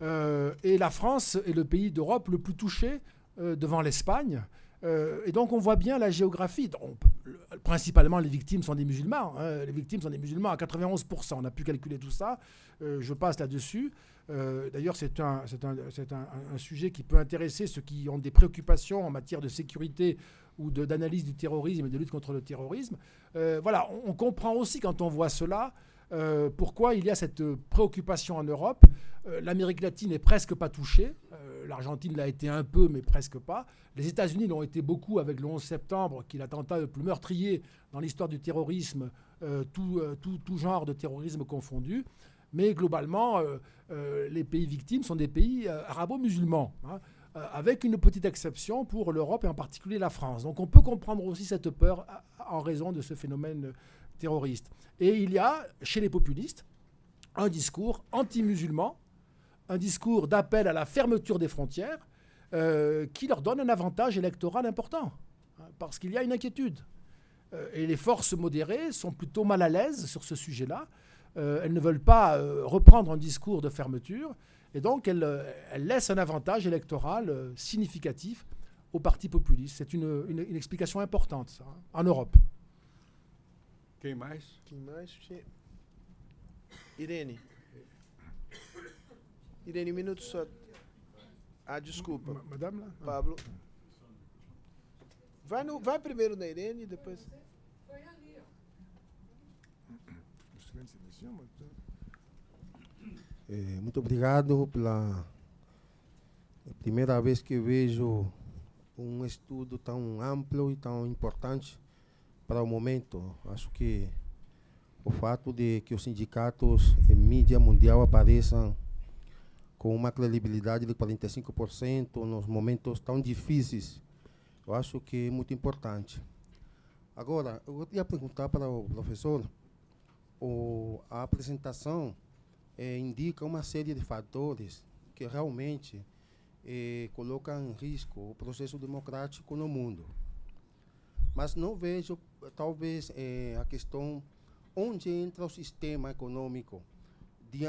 et la France est le pays d'Europe le plus touché euh, devant l'Espagne. Euh, et donc on voit bien la géographie. principalement, les victimes sont des musulmans. Hein. Les victimes sont des musulmans à 91%. On a pu calculer tout ça. Euh, je passe là-dessus. D'ailleurs, c'est un, un, un, sujet qui peut intéresser ceux qui ont des préoccupations en matière de sécurité ou d'analyse du terrorisme et de lutte contre le terrorisme. voilà, on, comprend aussi quand on voit cela pourquoi il y a cette préoccupation en Europe? L'Amérique latine n'est presque pas touchée l'Argentine l'a été un peu, mais presque pas. Les États-Unis l'ont été beaucoup avec le 11 septembre, qui est l'attentat le plus meurtrier dans l'histoire du terrorisme, euh, euh, tout, tout, genre de terrorisme confondu. Mais globalement, euh, les pays victimes sont des pays arabo-musulmans, hein, avec une petite exception pour l'Europe et en particulier la France. Donc on peut comprendre aussi cette peur en raison de ce phénomène terroriste. Et il y a, chez les populistes, un discours anti-musulman un discours d'appel à la fermeture des frontières euh, qui leur donne un avantage électoral important, hein, parce qu'il y a une inquiétude. Euh, et les forces modérées sont plutôt mal à l'aise sur ce sujet-là. Euh, elles ne veulent pas reprendre un discours de fermeture, et donc elles, laissent un avantage électoral significatif aux partis populistes. C'est une, explication importante, hein, en Europe. Quem mais? Irene. Irene, um minuto só. Ah, desculpa. Madame lá? Pablo. Vai, no, vai primeiro na Irene e depois. Foi ali, ó. É, muito obrigado pela primeira vez que vejo um estudo tão amplo e tão importante para o momento. Acho que o fato de que os sindicatos em mídia mundial apareçam com uma credibilidade de 45% nos momentos tão difíceis, eu acho que é muito importante. Agora, eu queria perguntar para o professor, o, a apresentação eh, indica uma série de fatores que realmente eh, colocam em risco o processo democrático no mundo. Mas não vejo, talvez, eh, a questão onde entra o sistema econômico, de,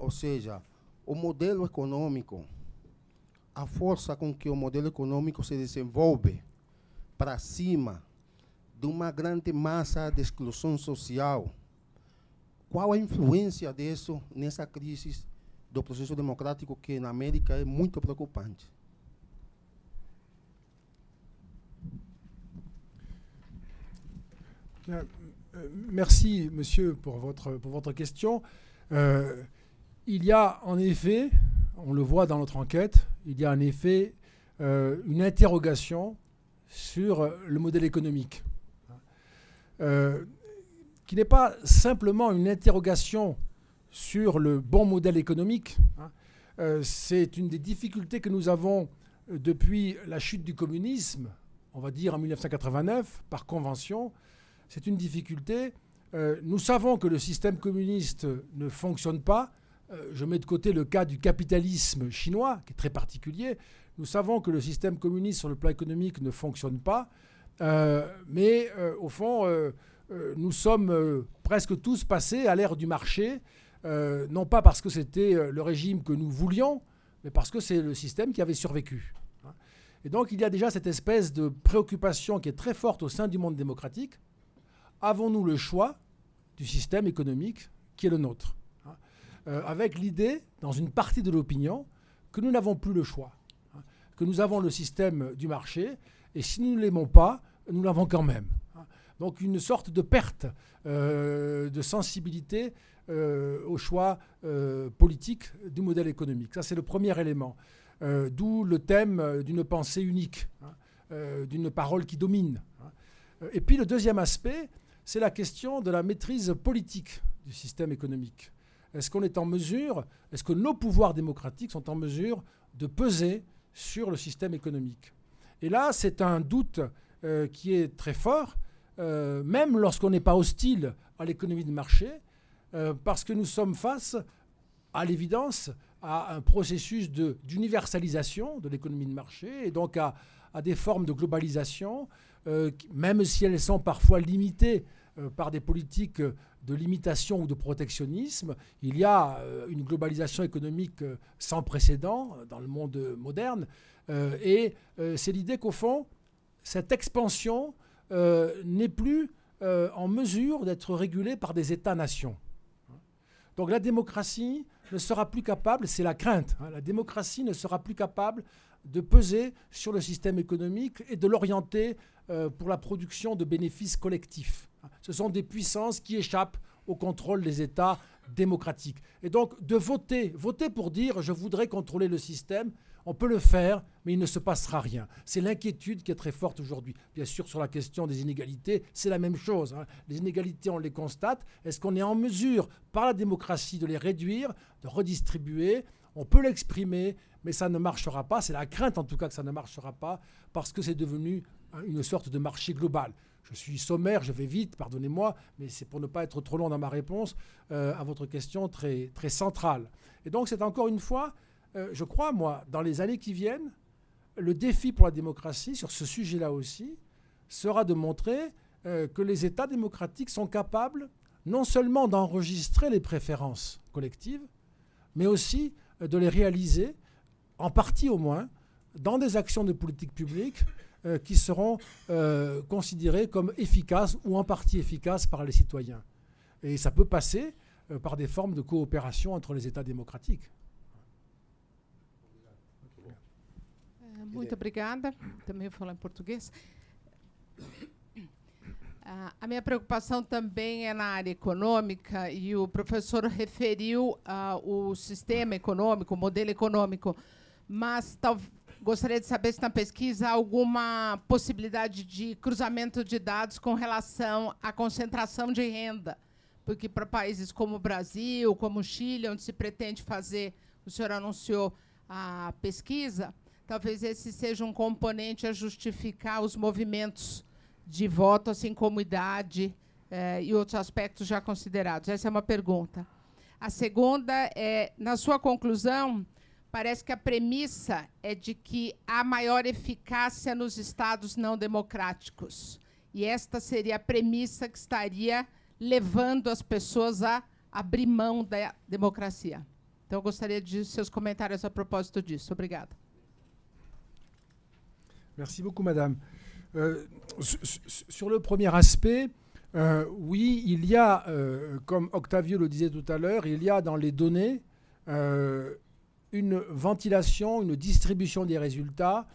ou seja, o modelo econômico a força com que o modelo econômico se desenvolve para cima de uma grande massa de exclusão social. Qual a influência disso nessa crise do processo democrático que na América é muito preocupante? Merci, monsieur, pour votre, pour votre question. Euh, il y a en effet, on le voit dans notre enquête, il y a en effet euh, une interrogation sur le modèle économique, qui n'est pas simplement une interrogation sur le bon modèle économique. Hein. C'est une des difficultés que nous avons depuis la chute du communisme, on va dire en 1989, par convention, c'est une difficulté. Euh, nous savons que le système communiste ne fonctionne pas. Euh, je mets de côté le cas du capitalisme chinois, qui est très particulier. Nous savons que le système communiste sur le plan économique ne fonctionne pas. Euh, mais au fond, nous sommes presque tous passés à l'ère du marché, non pas parce que c'était le régime que nous voulions, mais parce que c'est le système qui avait survécu. Et donc il y a déjà cette espèce de préoccupation qui est très forte au sein du monde démocratique avons-nous le choix du système économique qui est le nôtre hein, euh, Avec l'idée, dans une partie de l'opinion, que nous n'avons plus le choix, hein, que nous avons le système du marché, et si nous ne l'aimons pas, nous l'avons quand même. Hein. Donc une sorte de perte euh, de sensibilité euh, au choix politique du modèle économique. Ça, c'est le premier élément. D'où le thème d'une pensée unique, d'une parole qui domine. Et puis le deuxième aspect, c'est la question de la maîtrise politique du système économique. Est-ce qu'on est en mesure, est-ce que nos pouvoirs démocratiques sont en mesure de peser sur le système économique? Et là, c'est un doute euh, qui est très fort, euh, même lorsqu'on n'est pas hostile à l'économie de marché, euh, parce que nous sommes face, à l'évidence, à un processus d'universalisation de, l'économie de marché, et donc à, des formes de globalisation, même si elles sont parfois limitées par des politiques de limitation ou de protectionnisme. Il y a euh, une globalisation économique euh, sans précédent dans le monde moderne. et c'est l'idée qu'au fond, cette expansion n'est plus en mesure d'être régulée par des États-nations. Donc la démocratie ne sera plus capable, c'est la crainte, hein, la démocratie ne sera plus capable de peser sur le système économique et de l'orienter pour la production de bénéfices collectifs. Ce sont des puissances qui échappent au contrôle des États démocratiques. Et donc de voter, voter pour dire je voudrais contrôler le système, on peut le faire, mais il ne se passera rien. C'est l'inquiétude qui est très forte aujourd'hui. Bien sûr, sur la question des inégalités, c'est la même chose. Hein. Les inégalités, on les constate. Est-ce qu'on est en mesure, par la démocratie, de les réduire, de redistribuer? On peut l'exprimer, mais ça ne marchera pas. C'est la crainte, en tout cas, que ça ne marchera pas, parce que c'est devenu hein, une sorte de marché global je suis sommaire, je vais vite, pardonnez-moi, mais c'est pour ne pas être trop long dans ma réponse euh, à votre question très, centrale. Et donc c'est encore une fois, euh, je crois, moi, dans les années qui viennent, le défi pour la démocratie, sur ce sujet-là aussi, sera de montrer euh, que les États démocratiques sont capables non seulement d'enregistrer les préférences collectives, mais aussi de les réaliser, en partie au moins, dans des actions de politique publique euh, qui seront euh, considérés comme efficaces ou en partie efficaces par les citoyens. Et ça peut passer euh, par des formes de coopération entre les États démocratiques. Muito obrigada. Também vou falar em português. Uh, a minha preocupação também é na área econômica, e o professor referiu uh, o sistema econômico, o modelo econômico, mas talvez Gostaria de saber se na pesquisa há alguma possibilidade de cruzamento de dados com relação à concentração de renda, porque para países como o Brasil, como o Chile, onde se pretende fazer, o senhor anunciou a pesquisa, talvez esse seja um componente a justificar os movimentos de voto, assim como idade eh, e outros aspectos já considerados. Essa é uma pergunta. A segunda é, na sua conclusão, parece que a premissa é de que há maior eficácia nos estados não democráticos. E esta seria a premissa que estaria levando as pessoas a abrir mão da democracia. Então, eu gostaria de seus comentários a propósito disso. Obrigada. Merci beaucoup, madame. sur le premier aspect, oui, il y a, comme Octavio le disait tout à l'heure, il y a dans les données une ventilation, une distribution des résultats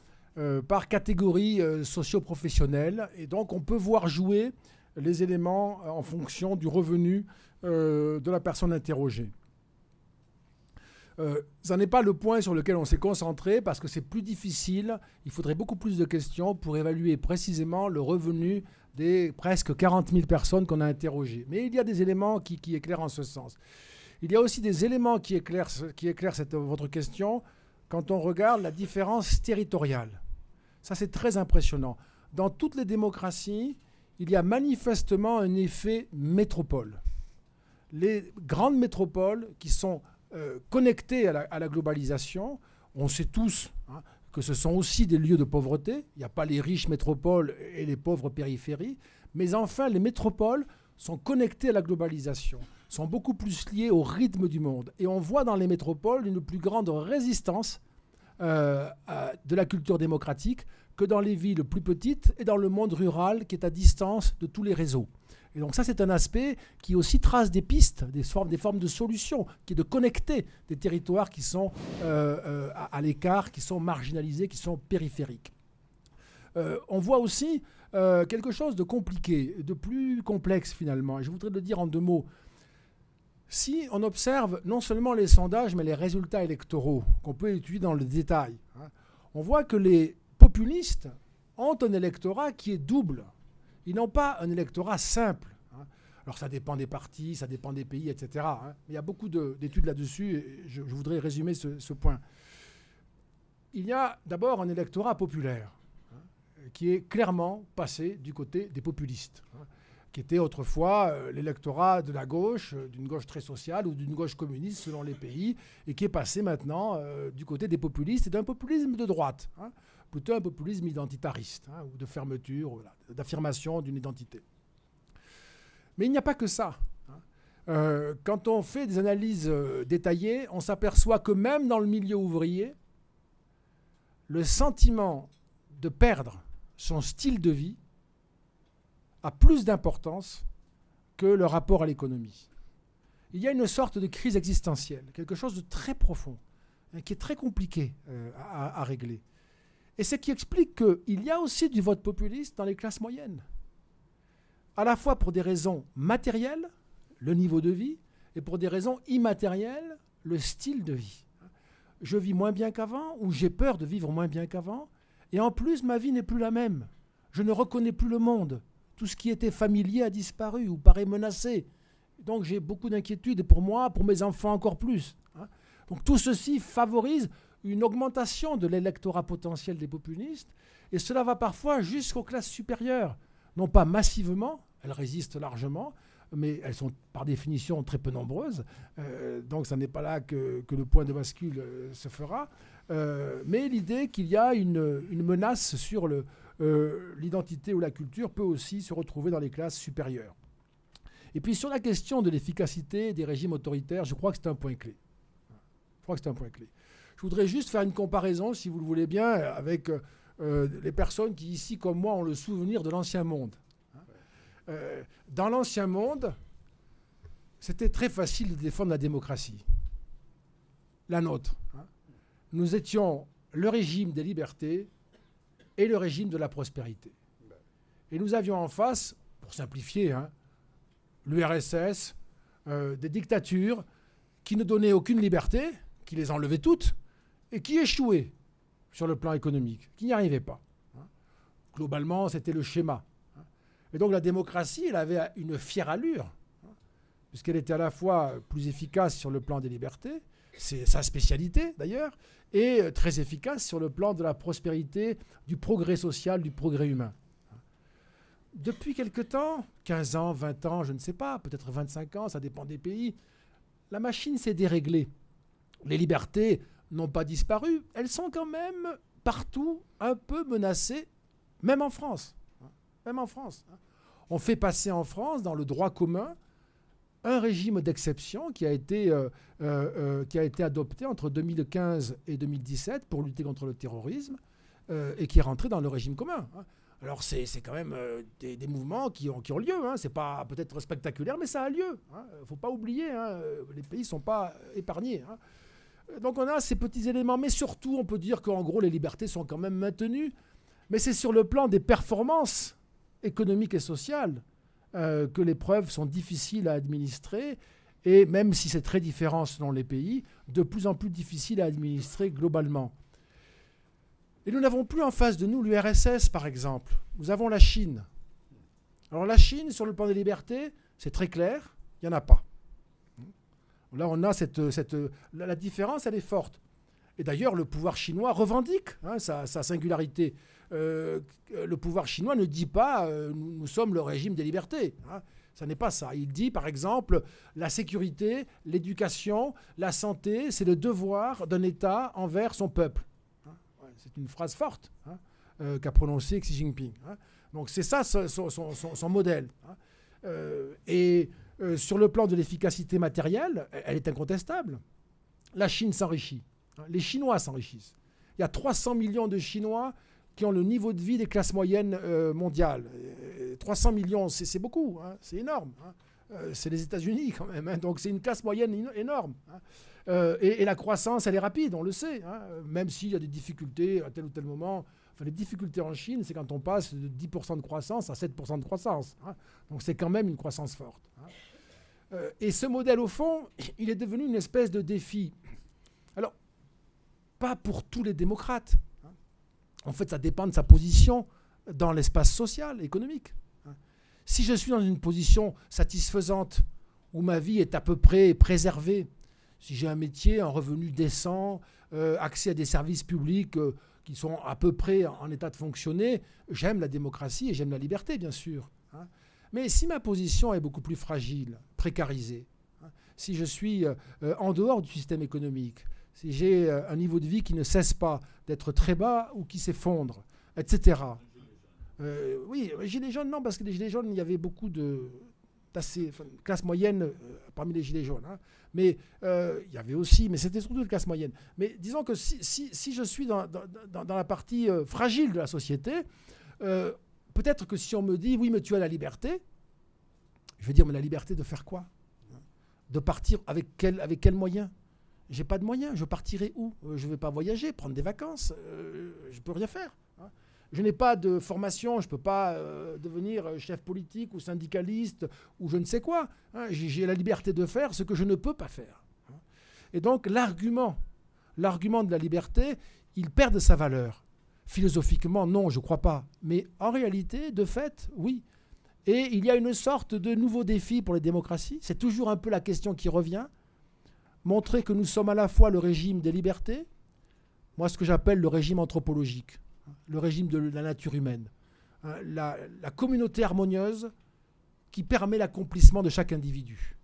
par catégorie socio-professionnelle. Et donc, on peut voir jouer les éléments en fonction du revenu de la personne interrogée. Euh, ça n'est pas le point sur lequel on s'est concentré parce que c'est plus difficile. Il faudrait beaucoup plus de questions pour évaluer précisément le revenu des presque 40 000 personnes qu'on a interrogées. Mais il y a des éléments qui, éclairent en ce sens. Il y a aussi des éléments qui éclairent, votre question quand on regarde la différence territoriale. Ça, c'est très impressionnant. Dans toutes les démocraties, il y a manifestement un effet métropole. Les grandes métropoles qui sont euh, connectés à la, globalisation. On sait tous hein, que ce sont aussi des lieux de pauvreté. Il n'y a pas les riches métropoles et les pauvres périphéries. Mais enfin, les métropoles sont connectées à la globalisation, sont beaucoup plus liées au rythme du monde. Et on voit dans les métropoles une plus grande résistance euh, de la culture démocratique que dans les villes plus petites et dans le monde rural qui est à distance de tous les réseaux. Et donc ça, c'est un aspect qui aussi trace des pistes, des formes, des formes de solutions, qui est de connecter des territoires qui sont euh, euh, à, l'écart, qui sont marginalisés, qui sont périphériques. On voit aussi quelque chose de compliqué, de plus complexe finalement. Et je voudrais le dire en deux mots. Si on observe non seulement les sondages, mais les résultats électoraux, qu'on peut étudier dans le détail, hein, on voit que les populistes ont un électorat qui est double. Ils n'ont pas un électorat simple. Hein. Alors ça dépend des partis, ça dépend des pays, etc. Hein. Il y a beaucoup d'études là-dessus et je, voudrais résumer ce, point. Il y a d'abord un électorat populaire qui est clairement passé du côté des populistes, qui était autrefois euh, l'électorat de la gauche, euh, d'une gauche très sociale ou d'une gauche communiste selon les pays, et qui est passé maintenant euh, du côté des populistes et d'un populisme de droite plutôt un populisme identitariste, hein, ou de fermeture, d'affirmation d'une identité. Mais il n'y a pas que ça. Hein. Quand on fait des analyses détaillées, on s'aperçoit que même dans le milieu ouvrier, le sentiment de perdre son style de vie a plus d'importance que le rapport à l'économie. Il y a une sorte de crise existentielle, quelque chose de très profond, hein, qui est très compliqué euh, à, régler. Et ce qui explique qu'il y a aussi du vote populiste dans les classes moyennes. À la fois pour des raisons matérielles, le niveau de vie, et pour des raisons immatérielles, le style de vie. Je vis moins bien qu'avant, ou j'ai peur de vivre moins bien qu'avant, et en plus ma vie n'est plus la même. Je ne reconnais plus le monde. Tout ce qui était familier a disparu ou paraît menacé. Donc j'ai beaucoup d'inquiétudes, pour moi, pour mes enfants encore plus. Hein. Donc tout ceci favorise une augmentation de l'électorat potentiel des populistes, et cela va parfois jusqu'aux classes supérieures. Non pas massivement, elles résistent largement, mais elles sont par définition très peu nombreuses, euh, donc ce n'est pas là que, le point de bascule euh, se fera. Euh, mais l'idée qu'il y a une, menace sur l'identité ou la culture peut aussi se retrouver dans les classes supérieures. Et puis sur la question de l'efficacité des régimes autoritaires, je crois que c'est un point clé. Je voudrais juste faire une comparaison, si vous le voulez bien, avec euh, euh, les personnes qui, ici, comme moi, ont le souvenir de l'Ancien Monde. Euh, dans l'Ancien Monde, c'était très facile de défendre la démocratie, la nôtre. Hein. Nous étions le régime des libertés et le régime de la prospérité. Et nous avions en face, pour simplifier, hein, l'URSS, des dictatures qui ne donnaient aucune liberté, qui les enlevaient toutes, et qui échouait sur le plan économique, qui n'y arrivait pas. Hein. Globalement, c'était le schéma. Hein. Et donc la démocratie, elle avait une fière allure, puisqu'elle était à la fois plus efficace sur le plan des libertés, c'est sa spécialité d'ailleurs, et très efficace sur le plan de la prospérité, du progrès social, du progrès humain. Depuis quelque temps, 15 ans, 20 ans, je ne sais pas, peut-être 25 ans, ça dépend des pays, la machine s'est déréglée. Les libertés n'ont pas disparu, elles sont quand même partout un peu menacées, même en France. Même en France. On fait passer en France, dans le droit commun, un régime d'exception qui, a été, euh, euh, euh, qui a été adopté entre 2015 et 2017 pour lutter contre le terrorisme, et qui est rentré dans le régime commun. Hein. Alors c'est quand même des, mouvements qui ont, qui ont lieu. Hein. C'est pas peut-être spectaculaire, mais ça a lieu. Il hein. ne faut pas oublier, hein. les pays ne sont pas épargnés. Donc on a ces petits éléments, mais surtout on peut dire qu'en gros les libertés sont quand même maintenues. Mais c'est sur le plan des performances économiques et sociales euh, que les preuves sont difficiles à administrer. Et même si c'est très différent selon les pays, de plus en plus difficile à administrer globalement. Et nous n'avons plus en face de nous l'URSS, par exemple. Nous avons la Chine. Alors la Chine, sur le plan des libertés, c'est très clair, il n'y en a pas. Là, on a cette, cette la, différence, elle est forte. Et d'ailleurs, le pouvoir chinois revendique hein, sa, singularité. Euh, le pouvoir chinois ne dit pas euh, nous, sommes le régime des libertés. Hein. Ça n'est pas ça. Il dit, par exemple, la sécurité, l'éducation, la santé, c'est le devoir d'un État envers son peuple. Hein. c'est une phrase forte euh, qu'a prononcée Xi Jinping. Donc c'est ça son, modèle. et sur le plan de l'efficacité matérielle, elle est incontestable. La Chine s'enrichit. Hein. Les Chinois s'enrichissent. Il y a 300 millions de Chinois ont le niveau de vie des classes moyennes euh, mondiales. 300 euh, millions, c'est beaucoup, hein. c'est énorme. Hein. c'est les États-Unis quand même, donc c'est une classe moyenne énorme. Et, et, la croissance, elle est rapide, on le sait, même s'il y a des difficultés à tel ou tel moment. Enfin, les difficultés en Chine, c'est quand on passe de 10% de croissance à 7% de croissance. Donc c'est quand même une croissance forte. Euh, et ce modèle, au fond, il est devenu une espèce de défi. Alors, pas pour tous les démocrates. En fait, ça dépend de sa position dans l'espace social, économique. Si je suis dans une position satisfaisante, où ma vie est à peu près préservée, si j'ai un métier, un revenu décent, euh, accès à des services publics euh, qui sont à peu près en état de fonctionner, j'aime la démocratie et j'aime la liberté, bien sûr. Hein. Mais si ma position est beaucoup plus fragile, précarisée, hein, si je suis euh, en dehors du système économique, si j'ai euh, un niveau de vie qui ne cesse pas d'être très bas ou qui s'effondre, etc. oui, gilets jaunes, non, parce que les gilets jaunes, il y avait beaucoup de d'assez classe moyenne parmi les gilets jaunes. Hein. Mais il y avait aussi, mais c'était surtout de classe moyenne. Mais disons que si, je suis dans, la partie fragile de la société, peut-être que si on me dit, oui, mais tu as la liberté, je vais dire, mais la liberté de faire quoi? De partir avec quel, avec J'ai pas de moyens. Je partirai où? Euh, Je ne vais pas voyager, prendre des vacances. Euh, je ne peux rien faire. Hein. Je n'ai pas de formation, je ne peux pas euh, devenir chef politique ou syndicaliste ou je ne sais quoi. Hein. J'ai la liberté de faire ce que je ne peux pas faire. Hein. Et donc l'argument, l'argument de la liberté, il perd de sa valeur. Philosophiquement, non, je ne crois pas. Mais en réalité, de fait, oui. Et il y a une sorte de nouveau défi pour les démocraties. C'est toujours un peu la question qui revient. Montrer que nous sommes à la fois le régime des libertés, moi ce que j'appelle le régime anthropologique, le régime de la nature humaine, hein, la, communauté harmonieuse qui permet l'accomplissement de chaque individu.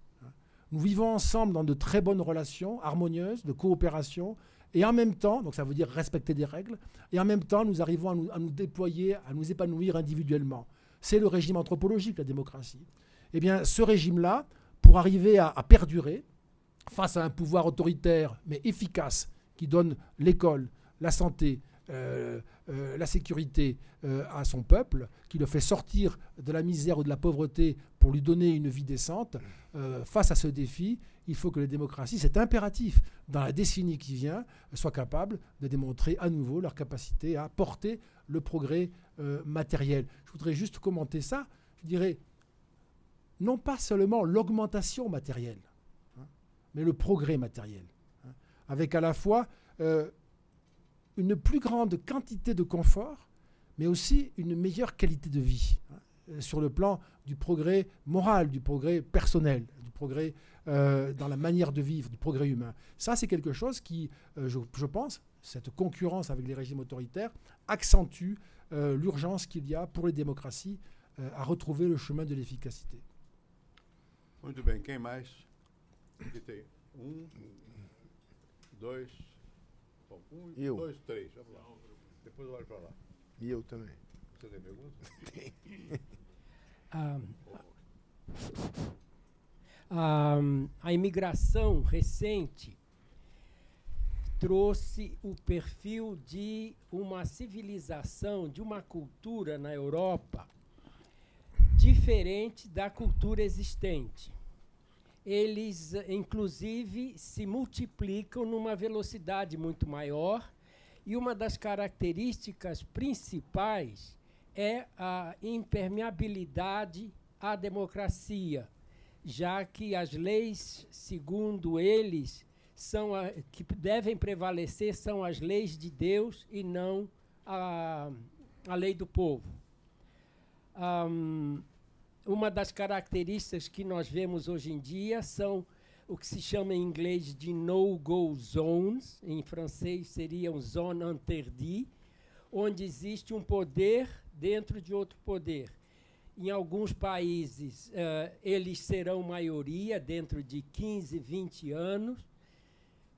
Nous vivons ensemble dans de très bonnes relations harmonieuses, de coopération, et en même temps, donc ça veut dire respecter des règles, et en même temps, nous arrivons à nous, déployer, à nous épanouir individuellement. C'est le régime anthropologique, la démocratie. Eh bien, ce régime-là, pour arriver à, perdurer face à un pouvoir autoritaire mais efficace qui donne l'école, la santé, euh, euh, la sécurité euh, à son peuple, qui le fait sortir de la misère ou de la pauvreté pour lui donner une vie décente, face à ce défi, il faut que les démocraties, c'est impératif, dans la décennie qui vient, soient capables de démontrer à nouveau leur capacité à porter le progrès matériel. Je voudrais juste commenter ça. Je dirais, non pas seulement l'augmentation matérielle, mais le progrès matériel, hein, avec à la fois euh, une plus grande quantité de confort, mais aussi une meilleure qualité de vie, hein, sur le plan du progrès moral, du progrès personnel, du progrès euh, dans la manière de vivre, du progrès humain. Ça, c'est quelque chose qui, euh, je, pense, cette concurrence avec les régimes autoritaires, accentue euh, l'urgence qu'il y a pour les démocraties à retrouver le chemin de l'efficacité. Muito bem, quem mais? Aqui tem um, dois, bom, um, eu. dois, três. Vamos lá. Depois eu olho para lá. E eu também. Você tem pergunta? Tem. um, a, a imigração recente trouxe o perfil de uma civilização, de uma cultura na Europa diferente da cultura existente. Eles, inclusive, se multiplicam numa velocidade muito maior, e uma das características principais é a impermeabilidade à democracia, já que as leis, segundo eles, são a, que devem prevalecer são as leis de Deus e não a, a lei do povo. Um, uma das características que nós vemos hoje em dia são o que se chama em inglês de no-go zones, em francês seriam zone interdite, onde existe um poder dentro de outro poder. Em alguns países, uh, eles serão maioria dentro de 15, 20 anos,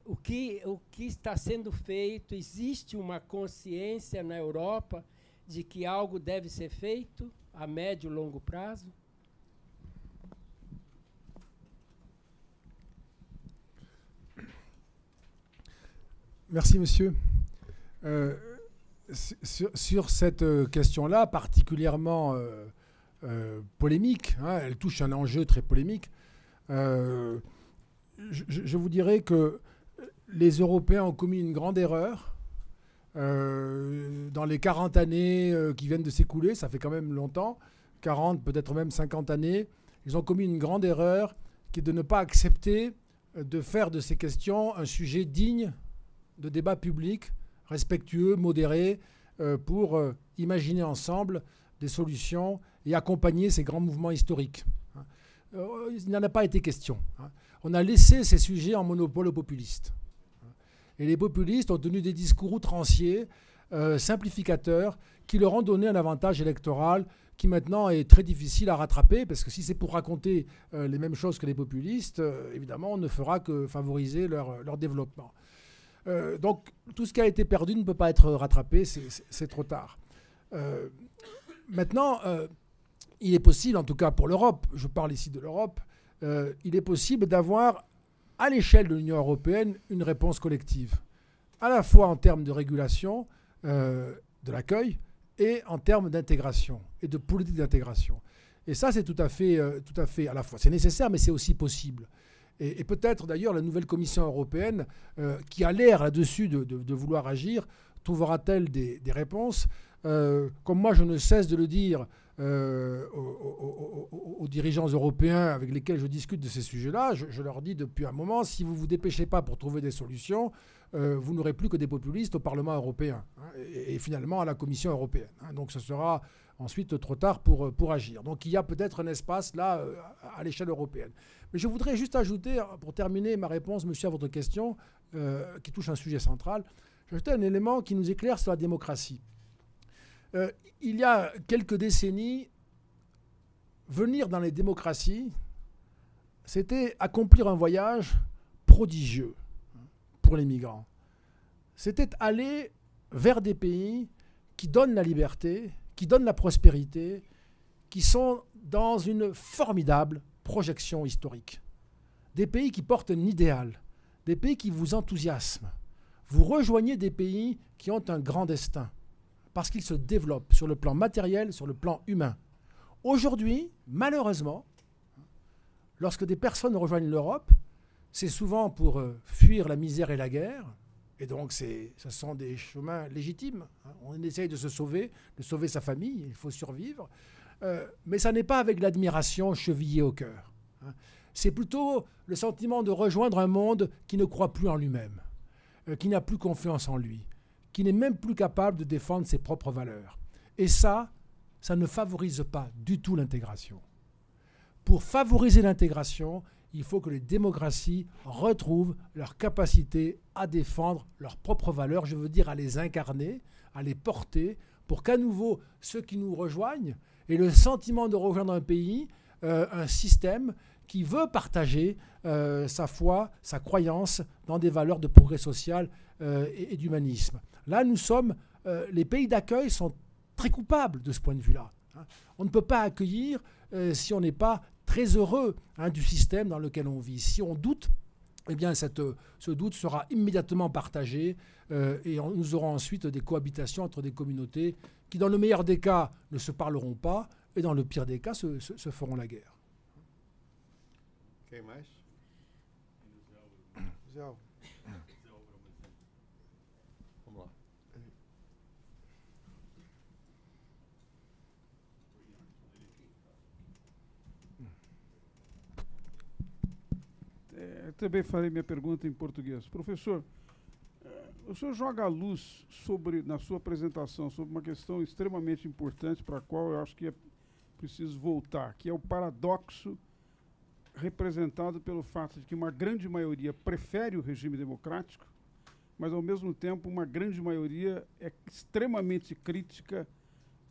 o que, o que está sendo feito? Existe uma consciência na Europa de que algo deve ser feito a médio e longo prazo? Merci, monsieur. Euh, sur, cette euh, question-là, particulièrement euh, polémique, hein, elle touche un enjeu très polémique, je, vous dirais que les Européens ont commis une grande erreur. Dans les 40 années qui viennent de s'écouler, ça fait quand même longtemps, 40, peut-être même 50 années, ils ont commis une grande erreur qui est de ne pas accepter de faire de ces questions un sujet digne de débat public, respectueux, modéré, euh, pour euh, imaginer ensemble des solutions et accompagner ces grands mouvements historiques. Euh, il n'en a pas été question. Hein. On a laissé ces sujets en monopole aux populistes. Et les populistes ont tenu des discours outranciers, euh, simplificateurs, qui leur ont donné un avantage électoral qui maintenant est très difficile à rattraper, parce que si c'est pour raconter euh, les mêmes choses que les populistes, évidemment, on ne fera que favoriser leur développement. Euh, donc tout ce qui a été perdu ne peut pas être rattrapé, c'est trop tard. Euh, maintenant, euh, il est possible, en tout cas pour l'Europe, je parle ici de l'Europe, il est possible d'avoir à l'échelle de l'Union européenne une réponse collective, à la fois en termes de régulation de l'accueil et en termes d'intégration et de politique d'intégration. Et ça, c'est tout à fait, tout à fait à la fois, c'est nécessaire, mais c'est aussi possible. Et, peut-être d'ailleurs la nouvelle Commission européenne, euh, qui a l'air là-dessus de, vouloir agir, trouvera-t-elle des, réponses? Euh, Comme moi, je ne cesse de le dire, euh, aux, dirigeants européens avec lesquels je discute de ces sujets-là, je, leur dis depuis un moment, si vous ne vous dépêchez pas pour trouver des solutions, vous n'aurez plus que des populistes au Parlement européen hein, et, finalement à la Commission européenne. Hein, donc ce sera ensuite trop tard pour, pour agir. Donc il y a peut-être un espace là à l'échelle européenne. Je voudrais juste ajouter, pour terminer ma réponse, monsieur, à votre question, euh, qui touche un sujet central, ajouter un élément qui nous éclaire sur la démocratie. Euh, il y a quelques décennies, venir dans les démocraties, c'était accomplir un voyage prodigieux pour les migrants. C'était aller vers des pays qui donnent la liberté, qui donnent la prospérité, qui sont dans une formidable projection historique. Des pays qui portent un idéal, des pays qui vous enthousiasment. Vous rejoignez des pays qui ont un grand destin parce qu'ils se développent sur le plan matériel, sur le plan humain. Aujourd'hui, malheureusement, lorsque des personnes rejoignent l'Europe, c'est souvent pour euh, fuir la misère et la guerre, et donc ce sont des chemins légitimes. Hein. On essaye de se sauver, de sauver sa famille, il faut survivre. Euh, mais ça n'est pas avec l'admiration chevillée au cœur. Hein. C'est plutôt le sentiment de rejoindre un monde qui ne croit plus en lui-même, euh, qui n'a plus confiance en lui, qui n'est même plus capable de défendre ses propres valeurs. Et ça, ça ne favorise pas du tout l'intégration. Pour favoriser l'intégration, il faut que les démocraties retrouvent leur capacité à défendre leurs propres valeurs, je veux dire à les incarner, à les porter, pour qu'à nouveau ceux qui nous rejoignent aient le sentiment de rejoindre un pays, euh, un système qui veut partager euh, sa foi, sa croyance dans des valeurs de progrès social euh, et, et d'humanisme. Là, nous sommes, les pays d'accueil sont très coupables de ce point de vue-là. Hein. On ne peut pas accueillir si on n'est pas très heureux hein, du système dans lequel on vit. Si on doute eh bien, cette, ce doute sera immédiatement partagé euh, et nous aurons ensuite des cohabitations entre des communautés qui, dans le meilleur des cas, ne se parleront pas et dans le pire des cas, se, se, se feront la guerre. É, também farei minha pergunta em português. Professor, é, o senhor joga a luz sobre, na sua apresentação, sobre uma questão extremamente importante para a qual eu acho que é preciso voltar, que é o paradoxo representado pelo fato de que uma grande maioria prefere o regime democrático, mas ao mesmo tempo uma grande maioria é extremamente crítica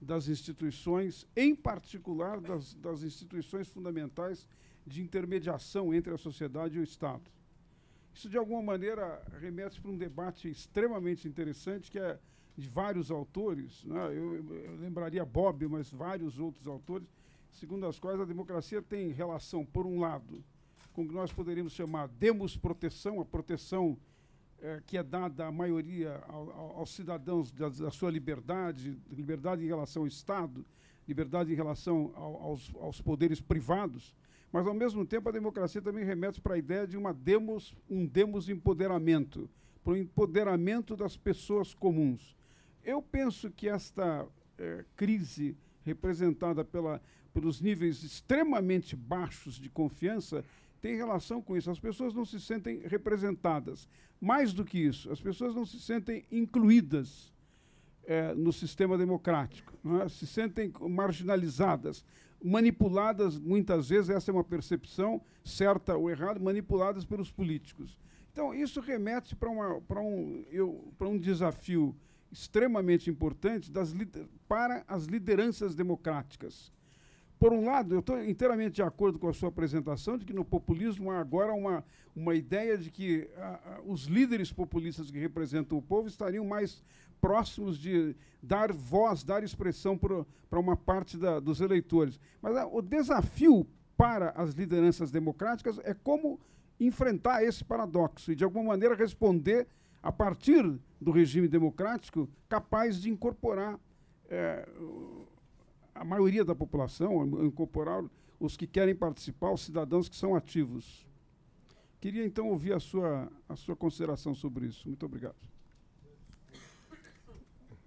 das instituições, em particular das, das instituições fundamentais de intermediação entre a sociedade e o Estado. Isso, de alguma maneira, remete para um debate extremamente interessante, que é de vários autores, né? eu, eu, lembraria Bob, mas vários outros autores, segundo as quais a democracia tem relação, por um lado, com o que nós poderíamos chamar demos proteção, a proteção eh, que é dada à maioria, ao, ao, aos cidadãos da, da, sua liberdade, liberdade em relação ao Estado, liberdade em relação ao, aos, aos poderes privados, mas ao mesmo tempo a democracia também remete para a ideia de uma demos, um demos empoderamento, para o empoderamento das pessoas comuns. Eu penso que esta eh, crise representada pela, pelos níveis extremamente baixos de confiança tem relação com isso. As pessoas não se sentem representadas. Mais do que isso, as pessoas não se sentem incluídas eh, no sistema democrático, é? se sentem marginalizadas, manipuladas, muitas vezes, essa é uma percepção certa ou errada, manipuladas pelos políticos. Então, isso remete para um, um desafio extremamente importante das, para as lideranças democráticas. Por um lado, eu estou inteiramente de acordo com a sua apresentação de que no populismo há agora uma, uma ideia de que a, a, os líderes populistas que representam o povo estariam mais próximos de dar voz, dar expressão para uma parte da, dos eleitores. Mas a, o desafio para as lideranças democráticas é como enfrentar esse paradoxo e, de alguma maneira, responder a partir do regime democrático capaz de incorporar é, a maioria da população, incorporar os que querem participar, os cidadãos que são ativos. Queria então ouvir a sua, a sua consideração sobre isso. Muito obrigado.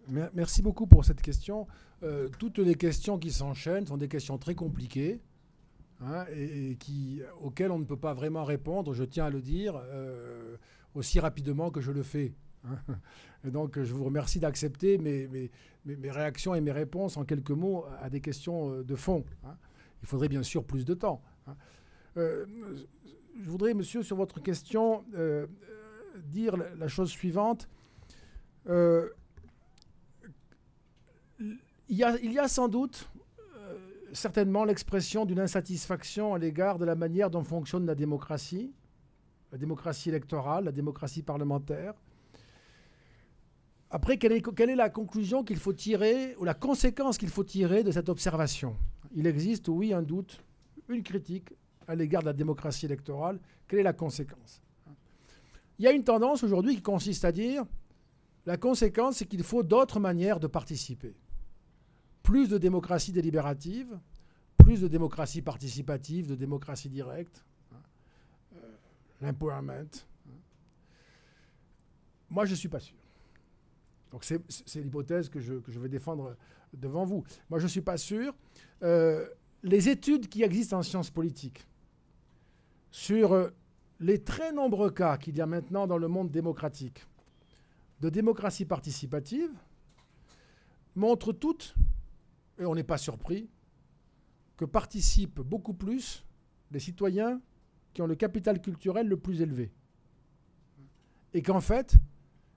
Merci beaucoup pour cette question. Euh, toutes les questions qui s'enchaînent sont des questions très compliquées hein, et, auxquelles on ne peut pas vraiment répondre, je tiens à le dire, euh, aussi rapidement que je le fais. Hein. Donc, je vous remercie d'accepter mes, réactions et mes réponses en quelques mots à des questions euh, de fond. Hein. Il faudrait bien sûr plus de temps. Je voudrais, monsieur, sur votre question, dire la, chose suivante. Il, y a, sans doute, euh, certainement, l'expression d'une insatisfaction à l'égard de la manière dont fonctionne la démocratie, la démocratie électorale, la démocratie parlementaire. Après, quelle est, quelle est la conclusion qu'il faut tirer, ou la conséquence qu'il faut tirer de cette observation? Il existe, oui, un doute, une critique à l'égard de la démocratie électorale. Quelle est la conséquence? Il y a une tendance aujourd'hui qui consiste à dire, la conséquence, c'est qu'il faut d'autres manières de participer. Plus de démocratie délibérative, plus de démocratie participative, de démocratie directe, hein, euh, l'empowerment. Hein. Moi, je ne suis pas sûr. Donc c'est l'hypothèse que je, vais défendre devant vous. Moi, je ne suis pas sûr. Euh, les études qui existent en sciences politiques sur euh, les très nombreux cas qu'il y a maintenant dans le monde démocratique de démocratie participative montrent toutes, et on n'est pas surpris, que participent beaucoup plus les citoyens qui ont le capital culturel le plus élevé. Et qu'en fait,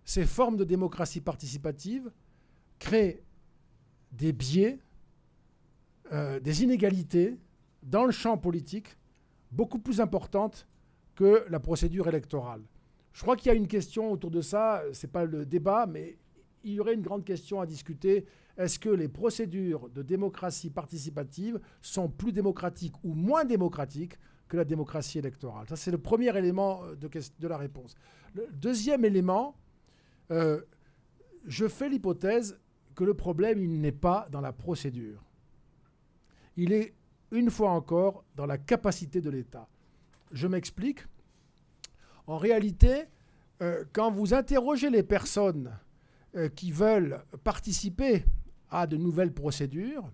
ces formes de démocratie participative créent des biais, euh, des inégalités dans le champ politique beaucoup plus importantes que la procédure électorale. Je crois qu'il y a une question autour de ça, ce n'est pas le débat, mais il y aurait une grande question à discuter. Est-ce que les procédures de démocratie participative sont plus démocratiques ou moins démocratiques que la démocratie électorale? Ça, c'est le premier élément de, de, la réponse. Le deuxième élément, je fais l'hypothèse que le problème, il n'est pas dans la procédure. Il est, une fois encore, dans la capacité de l'État. Je m'explique. En réalité, euh, quand vous interrogez les personnes euh, qui veulent participer à de nouvelles procédures,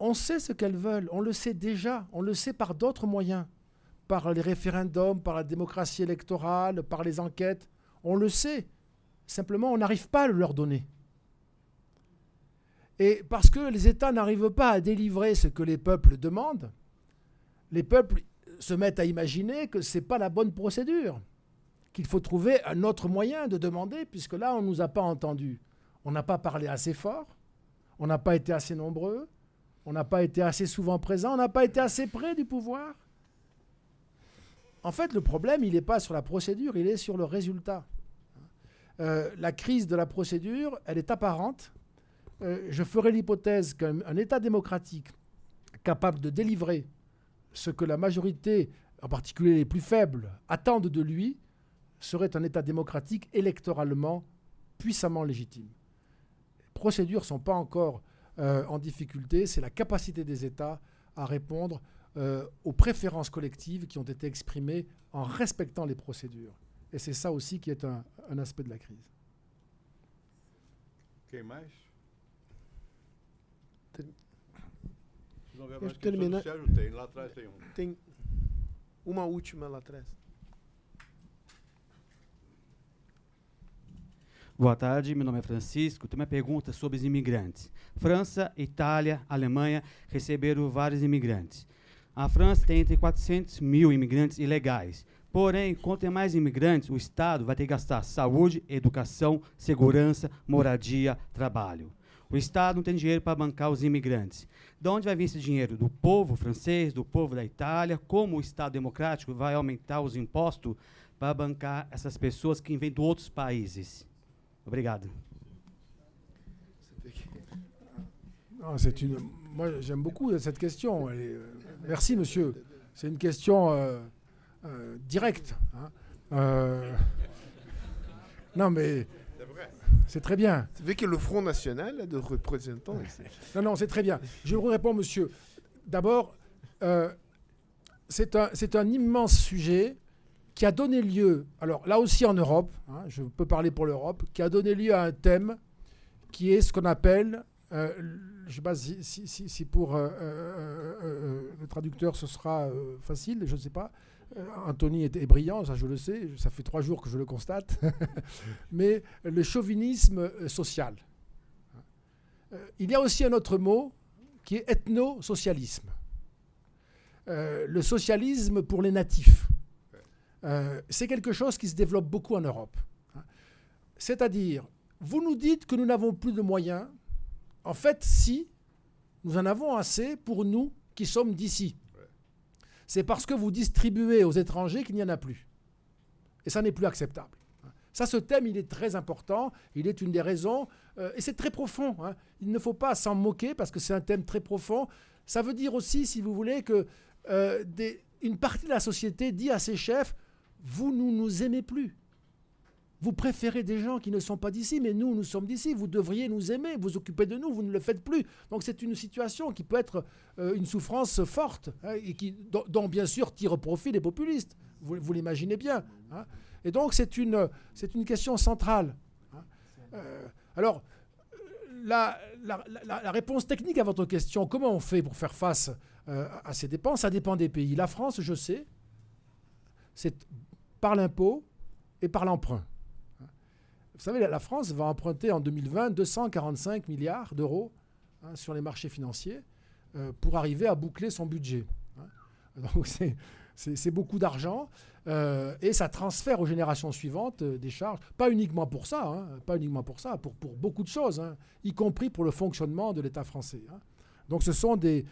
on sait ce qu'elles veulent, on le sait déjà, on le sait par d'autres moyens, par les référendums, par la démocratie électorale, par les enquêtes, on le sait. Simplement, on n'arrive pas à le leur donner. Et parce que les États n'arrivent pas à délivrer ce que les peuples demandent, les peuples se mettent à imaginer que ce n'est pas la bonne procédure, qu'il faut trouver un autre moyen de demander, puisque là, on ne nous a pas entendus. On n'a pas parlé assez fort, on n'a pas été assez nombreux, on n'a pas été assez souvent présents, on n'a pas été assez près du pouvoir. En fait, le problème, il n'est pas sur la procédure, il est sur le résultat. Euh, la crise de la procédure, elle est apparente. Euh, je ferai l'hypothèse qu'un État démocratique capable de délivrer ce que la majorité, en particulier les plus faibles, attendent de lui, serait un État démocratique électoralement puissamment légitime. Les procédures ne sont pas encore euh, en difficulté, c'est la capacité des États à répondre aux préférences collectives qui ont été exprimées en respectant les procédures. Et c'est ça aussi qui est un, un aspect de la crise. Quem mais? Um. Tem uma última lá atrás. Boa tarde, meu nome é Francisco. Tenho uma pergunta sobre os imigrantes. França, Itália, Alemanha receberam vários imigrantes. A França tem entre 400 mil imigrantes ilegais. Porém, quanto tem mais imigrantes, o Estado vai ter que gastar saúde, educação, segurança, moradia, trabalho. O Estado não tem dinheiro para bancar os imigrantes. De onde vai vir esse dinheiro? Do povo francês, do povo da Itália? Como o Estado democrático vai aumentar os impostos para bancar essas pessoas que vêm de outros países? Obrigado. c'est une. Moi, j'aime beaucoup cette question. Est... Merci, monsieur. C'est une question. Euh, euh, direct. Hein. Euh, non, mais c'est très bien. Vous savez que le Front National a de représentants Non, non, c'est très bien. Je vous réponds, monsieur. D'abord, euh, c'est un, un, immense sujet qui a donné lieu, alors là aussi en Europe, hein, je peux parler pour l'Europe, qui a donné lieu à un thème qui est ce qu'on appelle, je ne sais pas si, pour le traducteur ce sera facile, je ne sais pas, euh, Anthony est, brillant, ça je le sais, ça fait trois jours que je le constate, mais le chauvinisme euh, social. Euh, il y a aussi un autre mot qui est ethno-socialisme. le socialisme pour les natifs. C'est quelque chose qui se développe beaucoup en Europe. C'est-à-dire, vous nous dites que nous n'avons plus de moyens. En fait, si, nous en avons assez pour nous qui sommes d'ici c'est parce que vous distribuez aux étrangers qu'il n'y en a plus. Et ça n'est plus acceptable. Ça, ce thème, il est très important. Il est une des raisons. Euh, et c'est très profond. Hein. Il ne faut pas s'en moquer parce que c'est un thème très profond. Ça veut dire aussi, si vous voulez, que euh, une partie de la société dit à ses chefs Vous ne nous aimez plus. Vous préférez des gens qui ne sont pas d'ici, mais nous, nous sommes d'ici. Vous devriez nous aimer, vous occuper de nous, vous ne le faites plus. Donc c'est une situation qui peut être euh, une souffrance forte hein, et qui, dont, bien sûr tirent profit les populistes. Vous, l'imaginez bien. Hein. Et donc c'est une, c'est une question centrale. Hein. Euh, alors, la, la, réponse technique à votre question, comment on fait pour faire face euh, à ces dépenses Ça dépend des pays. La France, je sais, c'est par l'impôt et par l'emprunt. Vous savez, la France va emprunter en 2020 245 milliards d'euros hein, sur les marchés financiers euh, pour arriver à boucler son budget. Hein. Donc c'est beaucoup d'argent euh, et ça transfère aux générations suivantes euh, des charges, pas uniquement pour ça, hein, pas uniquement pour ça, pour, pour beaucoup de choses, y compris pour le fonctionnement de l'État français. Donc ce sont des,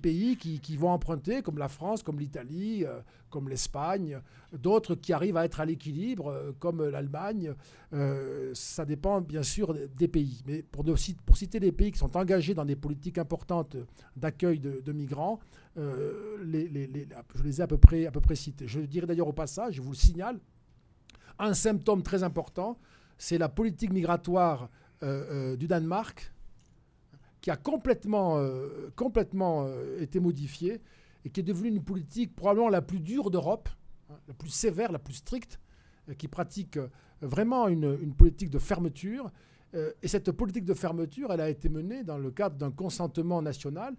pays qui, vont emprunter, comme la France, comme l'Italie, euh, comme l'Espagne, d'autres qui arrivent à être à l'équilibre, euh, comme l'Allemagne. Euh, ça dépend bien sûr des pays. Mais pour, citer les pays qui sont engagés dans des politiques importantes d'accueil de, migrants, je les ai à peu près, à peu près cités. Je dirais d'ailleurs au passage, je vous le signale, un symptôme très important, c'est la politique migratoire du Danemark qui a complètement, euh, complètement euh, été modifiée et qui est devenue une politique probablement la plus dure d'Europe, hein, la plus sévère, la plus stricte, euh, qui pratique vraiment une, une, politique de fermeture. et cette politique de fermeture, elle a été menée dans le cadre d'un consentement national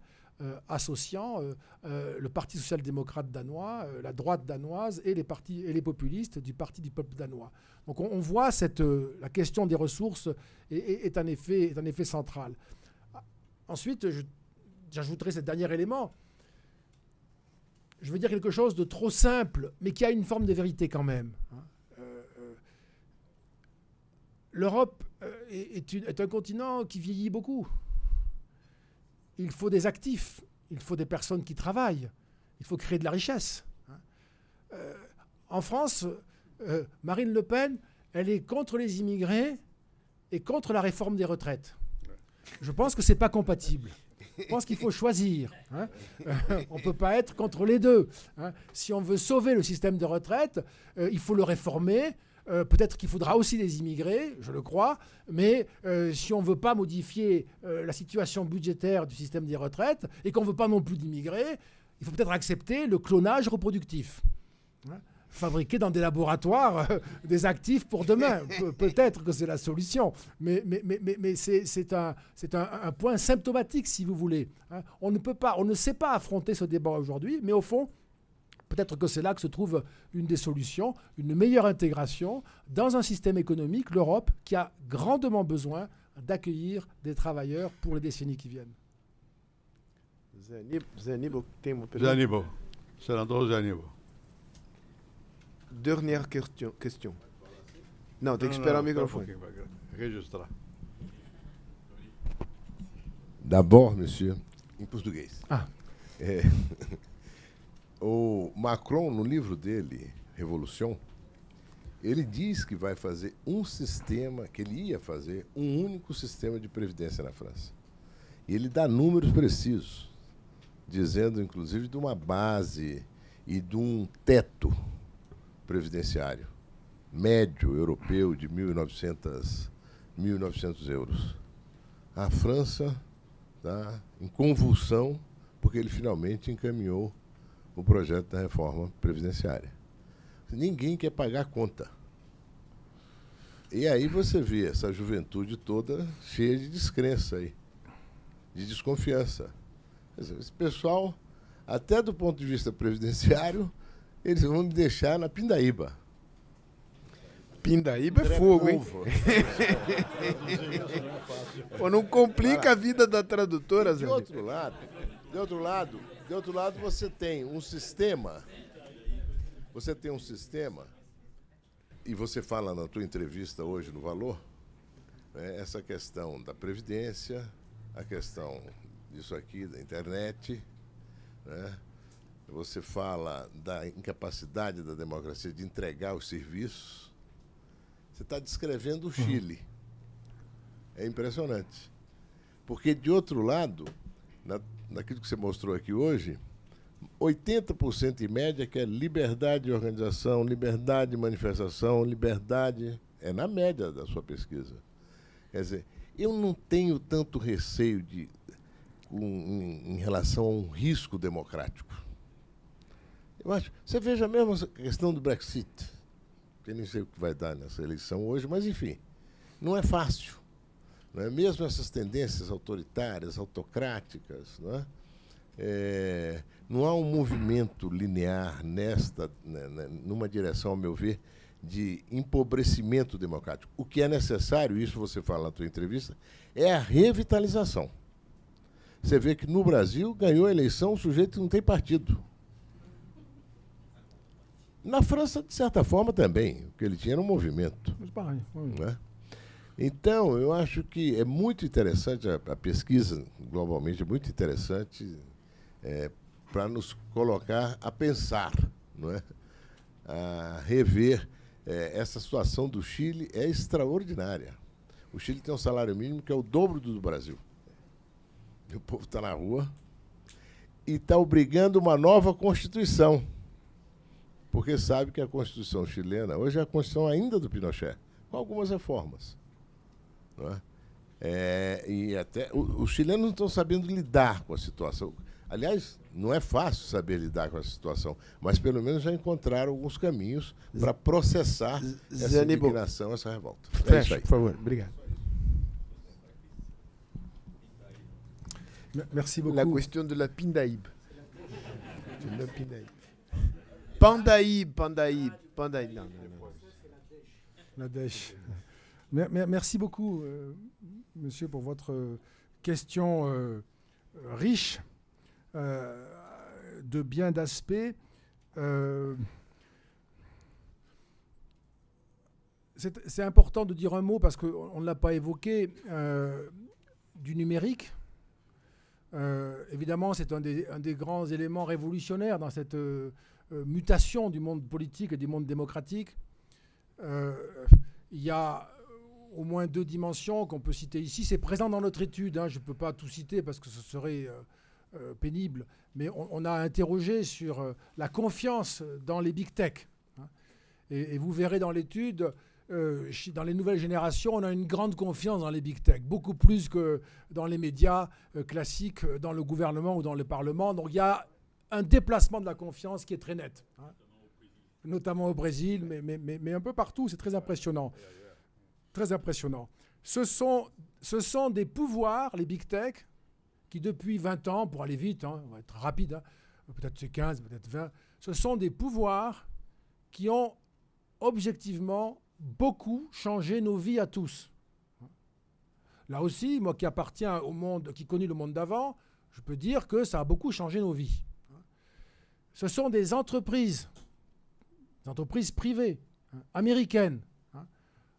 associant le Parti social-démocrate danois, la droite danoise et les, partis, et les populistes du Parti du peuple danois. Donc on, voit cette, la question des ressources est, est, effet, est un effet central. Ensuite, j'ajouterai ce dernier élément. Je veux dire quelque chose de trop simple, mais qui a une forme de vérité quand même. Hein. Euh, euh, L'Europe euh, est, est, un continent qui vieillit beaucoup. Il faut des actifs, il faut des personnes qui travaillent, il faut créer de la richesse. Hein. en France, Marine Le Pen, elle est contre les immigrés et contre la réforme des retraites. Je pense que ce n'est pas compatible. Je pense qu'il faut choisir. Hein. on ne peut pas être contre les deux. Hein. Si on veut sauver le système de retraite, euh, il faut le réformer. Euh, peut-être qu'il faudra aussi des immigrés, je le crois, mais euh, si on ne veut pas modifier la situation budgétaire du système des retraites et qu'on ne veut pas non plus d'immigrés, il faut peut-être accepter le clonage reproductif. Hein fabriquer dans des laboratoires euh, des actifs pour demain. Peut-être que c'est la solution, mais, mais, mais, mais c'est un, un, un, point symptomatique, si vous voulez. Hein. On ne peut pas, on ne sait pas affronter ce débat aujourd'hui, mais au fond, peut-être que c'est là que se trouve une des solutions, une meilleure intégration dans un système économique, l'Europe, qui a grandement besoin d'accueillir des travailleurs pour les décennies qui viennent. Zanibo, Zanibo, senador Zanibo. Dernière question. question. Não, tem que esperar o microfone. registrar. D'abord, monsieur, em português. Ah. É, o Macron, no livro dele, Revolução, ele diz que vai fazer um sistema, que ele ia fazer um único sistema de previdência na França. E ele dá números precisos, dizendo inclusive de uma base e de um teto previdenciário médio europeu de 1.900, 1.900 euros. A França está em convulsão porque ele finalmente encaminhou o projeto da reforma previdenciária. Ninguém quer pagar a conta. E aí você vê essa juventude toda cheia de descrença aí, de desconfiança. Esse pessoal, até do ponto de vista previdenciário, eles vão me deixar na Pindaíba. Pindaíba é fogo, hein? Pô, não complica a vida da tradutora, Zé. De outro lado, de outro lado, de outro lado você tem um sistema. Você tem um sistema e você fala na tua entrevista hoje no Valor né, essa questão da previdência, a questão disso aqui da internet, né? Você fala da incapacidade da democracia de entregar os serviços, você está descrevendo o uhum. Chile. É impressionante. Porque, de outro lado, na, naquilo que você mostrou aqui hoje, 80% em média quer liberdade de organização, liberdade de manifestação, liberdade. É na média da sua pesquisa. Quer dizer, eu não tenho tanto receio de, em, em relação a um risco democrático. Eu acho. Você veja mesmo a questão do Brexit. Eu nem sei o que vai dar nessa eleição hoje, mas enfim, não é fácil. Não é? Mesmo essas tendências autoritárias, autocráticas, não, é? É, não há um movimento linear nesta, né, né, numa direção, ao meu ver, de empobrecimento democrático. O que é necessário, isso você fala na tua entrevista, é a revitalização. Você vê que no Brasil ganhou a eleição um sujeito que não tem partido. Na França, de certa forma, também. O que ele tinha era um movimento. Né? Então, eu acho que é muito interessante, a, a pesquisa globalmente é muito interessante é, para nos colocar a pensar, não é? a rever. É, essa situação do Chile é extraordinária. O Chile tem um salário mínimo que é o dobro do, do Brasil. E o povo está na rua e está obrigando uma nova Constituição. Porque sabe que a Constituição chilena hoje é a Constituição ainda do Pinochet, com algumas reformas. Não é? É, e até os chilenos não estão sabendo lidar com a situação. Aliás, não é fácil saber lidar com a situação, mas pelo menos já encontraram alguns caminhos para processar essa indignação, essa revolta. É Fecha, por favor. Obrigado. Merci beaucoup. La question de la Pindaïb. De la Pindaïb. Pandaïb, Pandaïb, Pandaïb. La. Merci beaucoup, euh, monsieur, pour votre euh, question euh, riche de bien d'aspects. C'est important de dire un mot parce qu'on ne l'a pas évoqué du numérique. évidemment, c'est un des, grands éléments révolutionnaires dans cette mutation du monde politique et du monde démocratique. Il y a au moins deux dimensions qu'on peut citer ici. C'est présent dans notre étude, hein. je ne peux pas tout citer parce que ce serait euh, euh, pénible, mais on, a interrogé sur euh, la confiance dans les big tech. Hein. Et, vous verrez dans l'étude, dans les nouvelles générations, on a une grande confiance dans les big tech, beaucoup plus que dans les médias classiques, dans le gouvernement ou dans le Parlement. Donc il y a un déplacement de la confiance qui est très net. Hein. Notamment au Brésil, mais, un peu partout, c'est très impressionnant très impressionnant. Ce sont, ce sont des pouvoirs, les big tech, qui depuis 20 ans, pour aller vite, hein, on va être rapide, hein, peut-être c'est 15, peut-être 20, ce sont des pouvoirs qui ont objectivement beaucoup changé nos vies à tous. Là aussi, moi qui appartiens au monde, qui connais le monde d'avant, je peux dire que ça a beaucoup changé nos vies. Ce sont des entreprises, des entreprises privées, hein, américaines,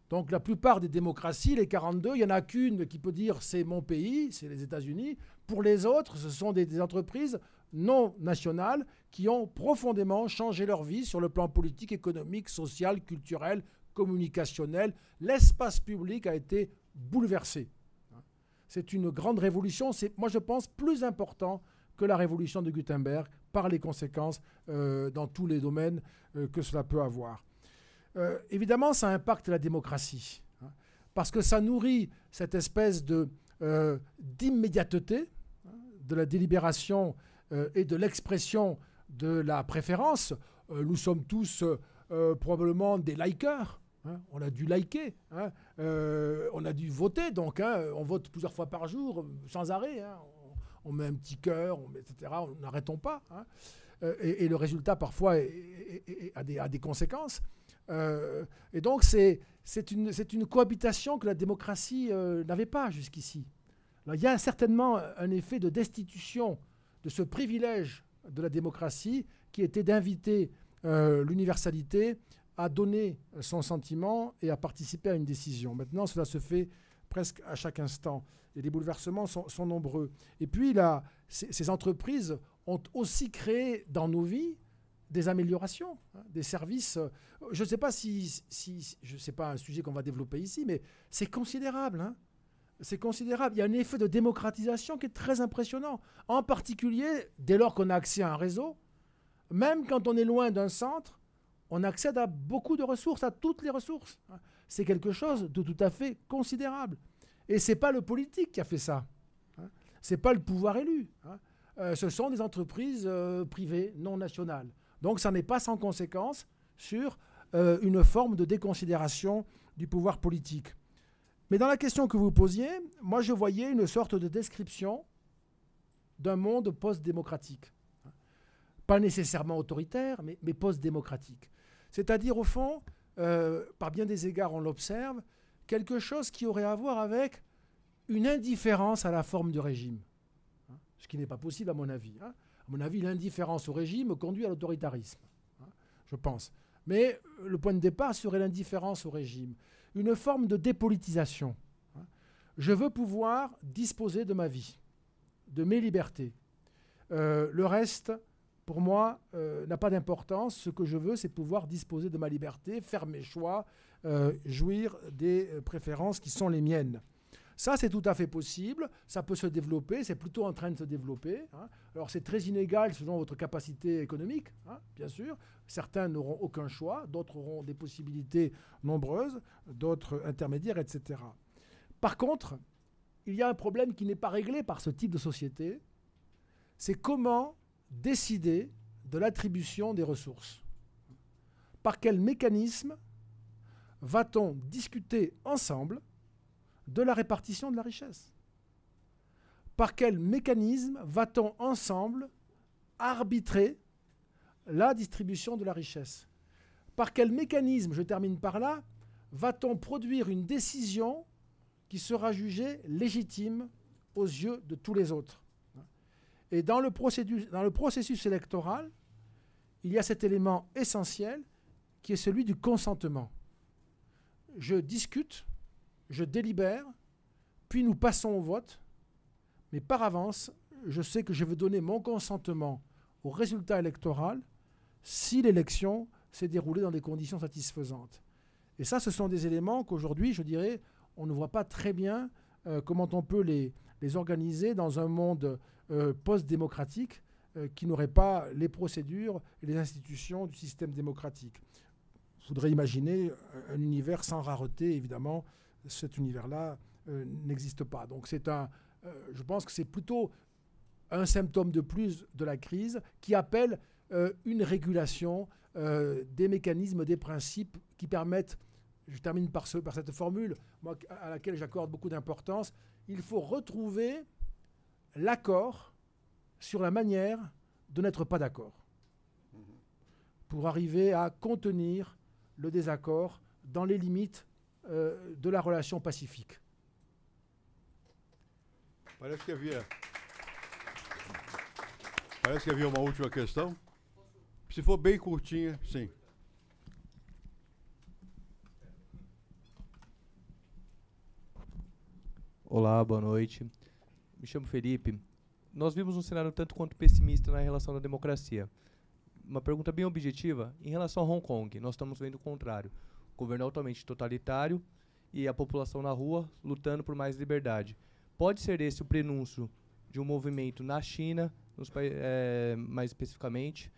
donc la plupart des démocraties, les 42, il n'y en a qu'une qui peut dire c'est mon pays, c'est les États-Unis. Pour les autres, ce sont des, entreprises non nationales qui ont profondément changé leur vie sur le plan politique, économique, social, culturel, communicationnel. L'espace public a été bouleversé. C'est une grande révolution. C'est, moi, je pense, plus important que la révolution de Gutenberg par les conséquences euh, dans tous les domaines euh, que cela peut avoir. Euh, évidemment, ça impacte la démocratie, hein, parce que ça nourrit cette espèce de, d'immédiateté hein, de la délibération et de l'expression de la préférence. nous sommes tous probablement des likers. Hein, on a dû liker, on a dû voter, donc on vote plusieurs fois par jour, sans arrêt. On, met un petit cœur, etc. N'arrêtons pas. Et, le résultat, parfois, a, des, conséquences. Euh, et donc, c'est une, cohabitation que la démocratie euh, n'avait pas jusqu'ici. Il y a certainement un effet de destitution de ce privilège de la démocratie qui était d'inviter euh, l'universalité à donner son sentiment et à participer à une décision. Maintenant, cela se fait presque à chaque instant. Et les bouleversements sont, nombreux. Et puis, là, ces entreprises ont aussi créé dans nos vies des améliorations, hein, des services. Je ne sais pas si, si je sais pas un sujet qu'on va développer ici, mais c'est considérable. Hein. c'est considérable. Il y a un effet de démocratisation qui est très impressionnant. En particulier, dès lors qu'on a accès à un réseau, même quand on est loin d'un centre, on accède à beaucoup de ressources, à toutes les ressources. Hein. C'est quelque chose de tout à fait considérable. Et ce n'est pas le politique qui a fait ça. Ce n'est pas le pouvoir élu. Euh, ce sont des entreprises euh, privées, non nationales. Donc ça n'est pas sans conséquence sur euh, une forme de déconsidération du pouvoir politique. Mais dans la question que vous posiez, moi je voyais une sorte de description d'un monde post-démocratique. Pas nécessairement autoritaire, mais, post-démocratique. C'est-à-dire, au fond, euh, par bien des égards, on l'observe, quelque chose qui aurait à voir avec une indifférence à la forme du régime. Ce qui n'est pas possible, à mon avis. Hein. À mon avis, l'indifférence au régime conduit à l'autoritarisme, hein, je pense. Mais euh, le point de départ serait l'indifférence au régime. une forme de dépolitisation. Hein. Je veux pouvoir disposer de ma vie, de mes libertés. Euh, le reste, pour moi, euh, n'a pas d'importance. Ce que je veux, c'est pouvoir disposer de ma liberté, faire mes choix, euh, jouir des préférences qui sont les miennes. Ça, c'est tout à fait possible. Ça peut se développer. C'est plutôt en train de se développer. Hein. Alors, c'est très inégal selon votre capacité économique, hein, bien sûr. Certains n'auront aucun choix. D'autres auront des possibilités nombreuses. D'autres intermédiaires, etc. Par contre, il y a un problème qui n'est pas réglé par ce type de société. C'est comment décider de l'attribution des ressources. Par quel mécanisme va-t-on discuter ensemble de la répartition de la richesse? Par quel mécanisme va-t-on ensemble arbitrer la distribution de la richesse? Par quel mécanisme, je termine par là, va-t-on produire une décision qui sera jugée légitime aux yeux de tous les autres? Et dans le, dans le processus électoral, il y a cet élément essentiel qui est celui du consentement. Je discute je délibère, puis nous passons au vote, mais par avance, je sais que je veux donner mon consentement au résultat électoral si l'élection s'est déroulée dans des conditions satisfaisantes. Et ça, ce sont des éléments qu'aujourd'hui, je dirais, on ne voit pas très bien euh, comment on peut les, les, organiser dans un monde euh, post-démocratique euh, qui n'aurait pas les procédures et les institutions du système démocratique. Je voudrais imaginer un univers sans rareté, évidemment, cet univers-là euh, n'existe pas. Donc c'est un, je pense que c'est plutôt un symptôme de plus de la crise qui appelle une régulation des mécanismes, des principes qui permettent, je termine par, ce, par cette formule, à laquelle j'accorde beaucoup d'importance, il faut retrouver l'accord sur la manière de n'être pas d'accord pour arriver à contenir le désaccord dans les limites euh, de la relation pacifique. Parece que havia. Parece que havia uma última questão. Se for bem curtinha, sim. Olá, boa noite. Me chamo Felipe. Nós vimos um cenário tanto quanto pessimista na relação da democracia. Uma pergunta bem objetiva, em relação a Hong Kong, nós estamos vendo o contrário governo altamente totalitário e a população na rua lutando por mais liberdade. Pode ser esse o prenúncio de um movimento na China, é, mais especificamente,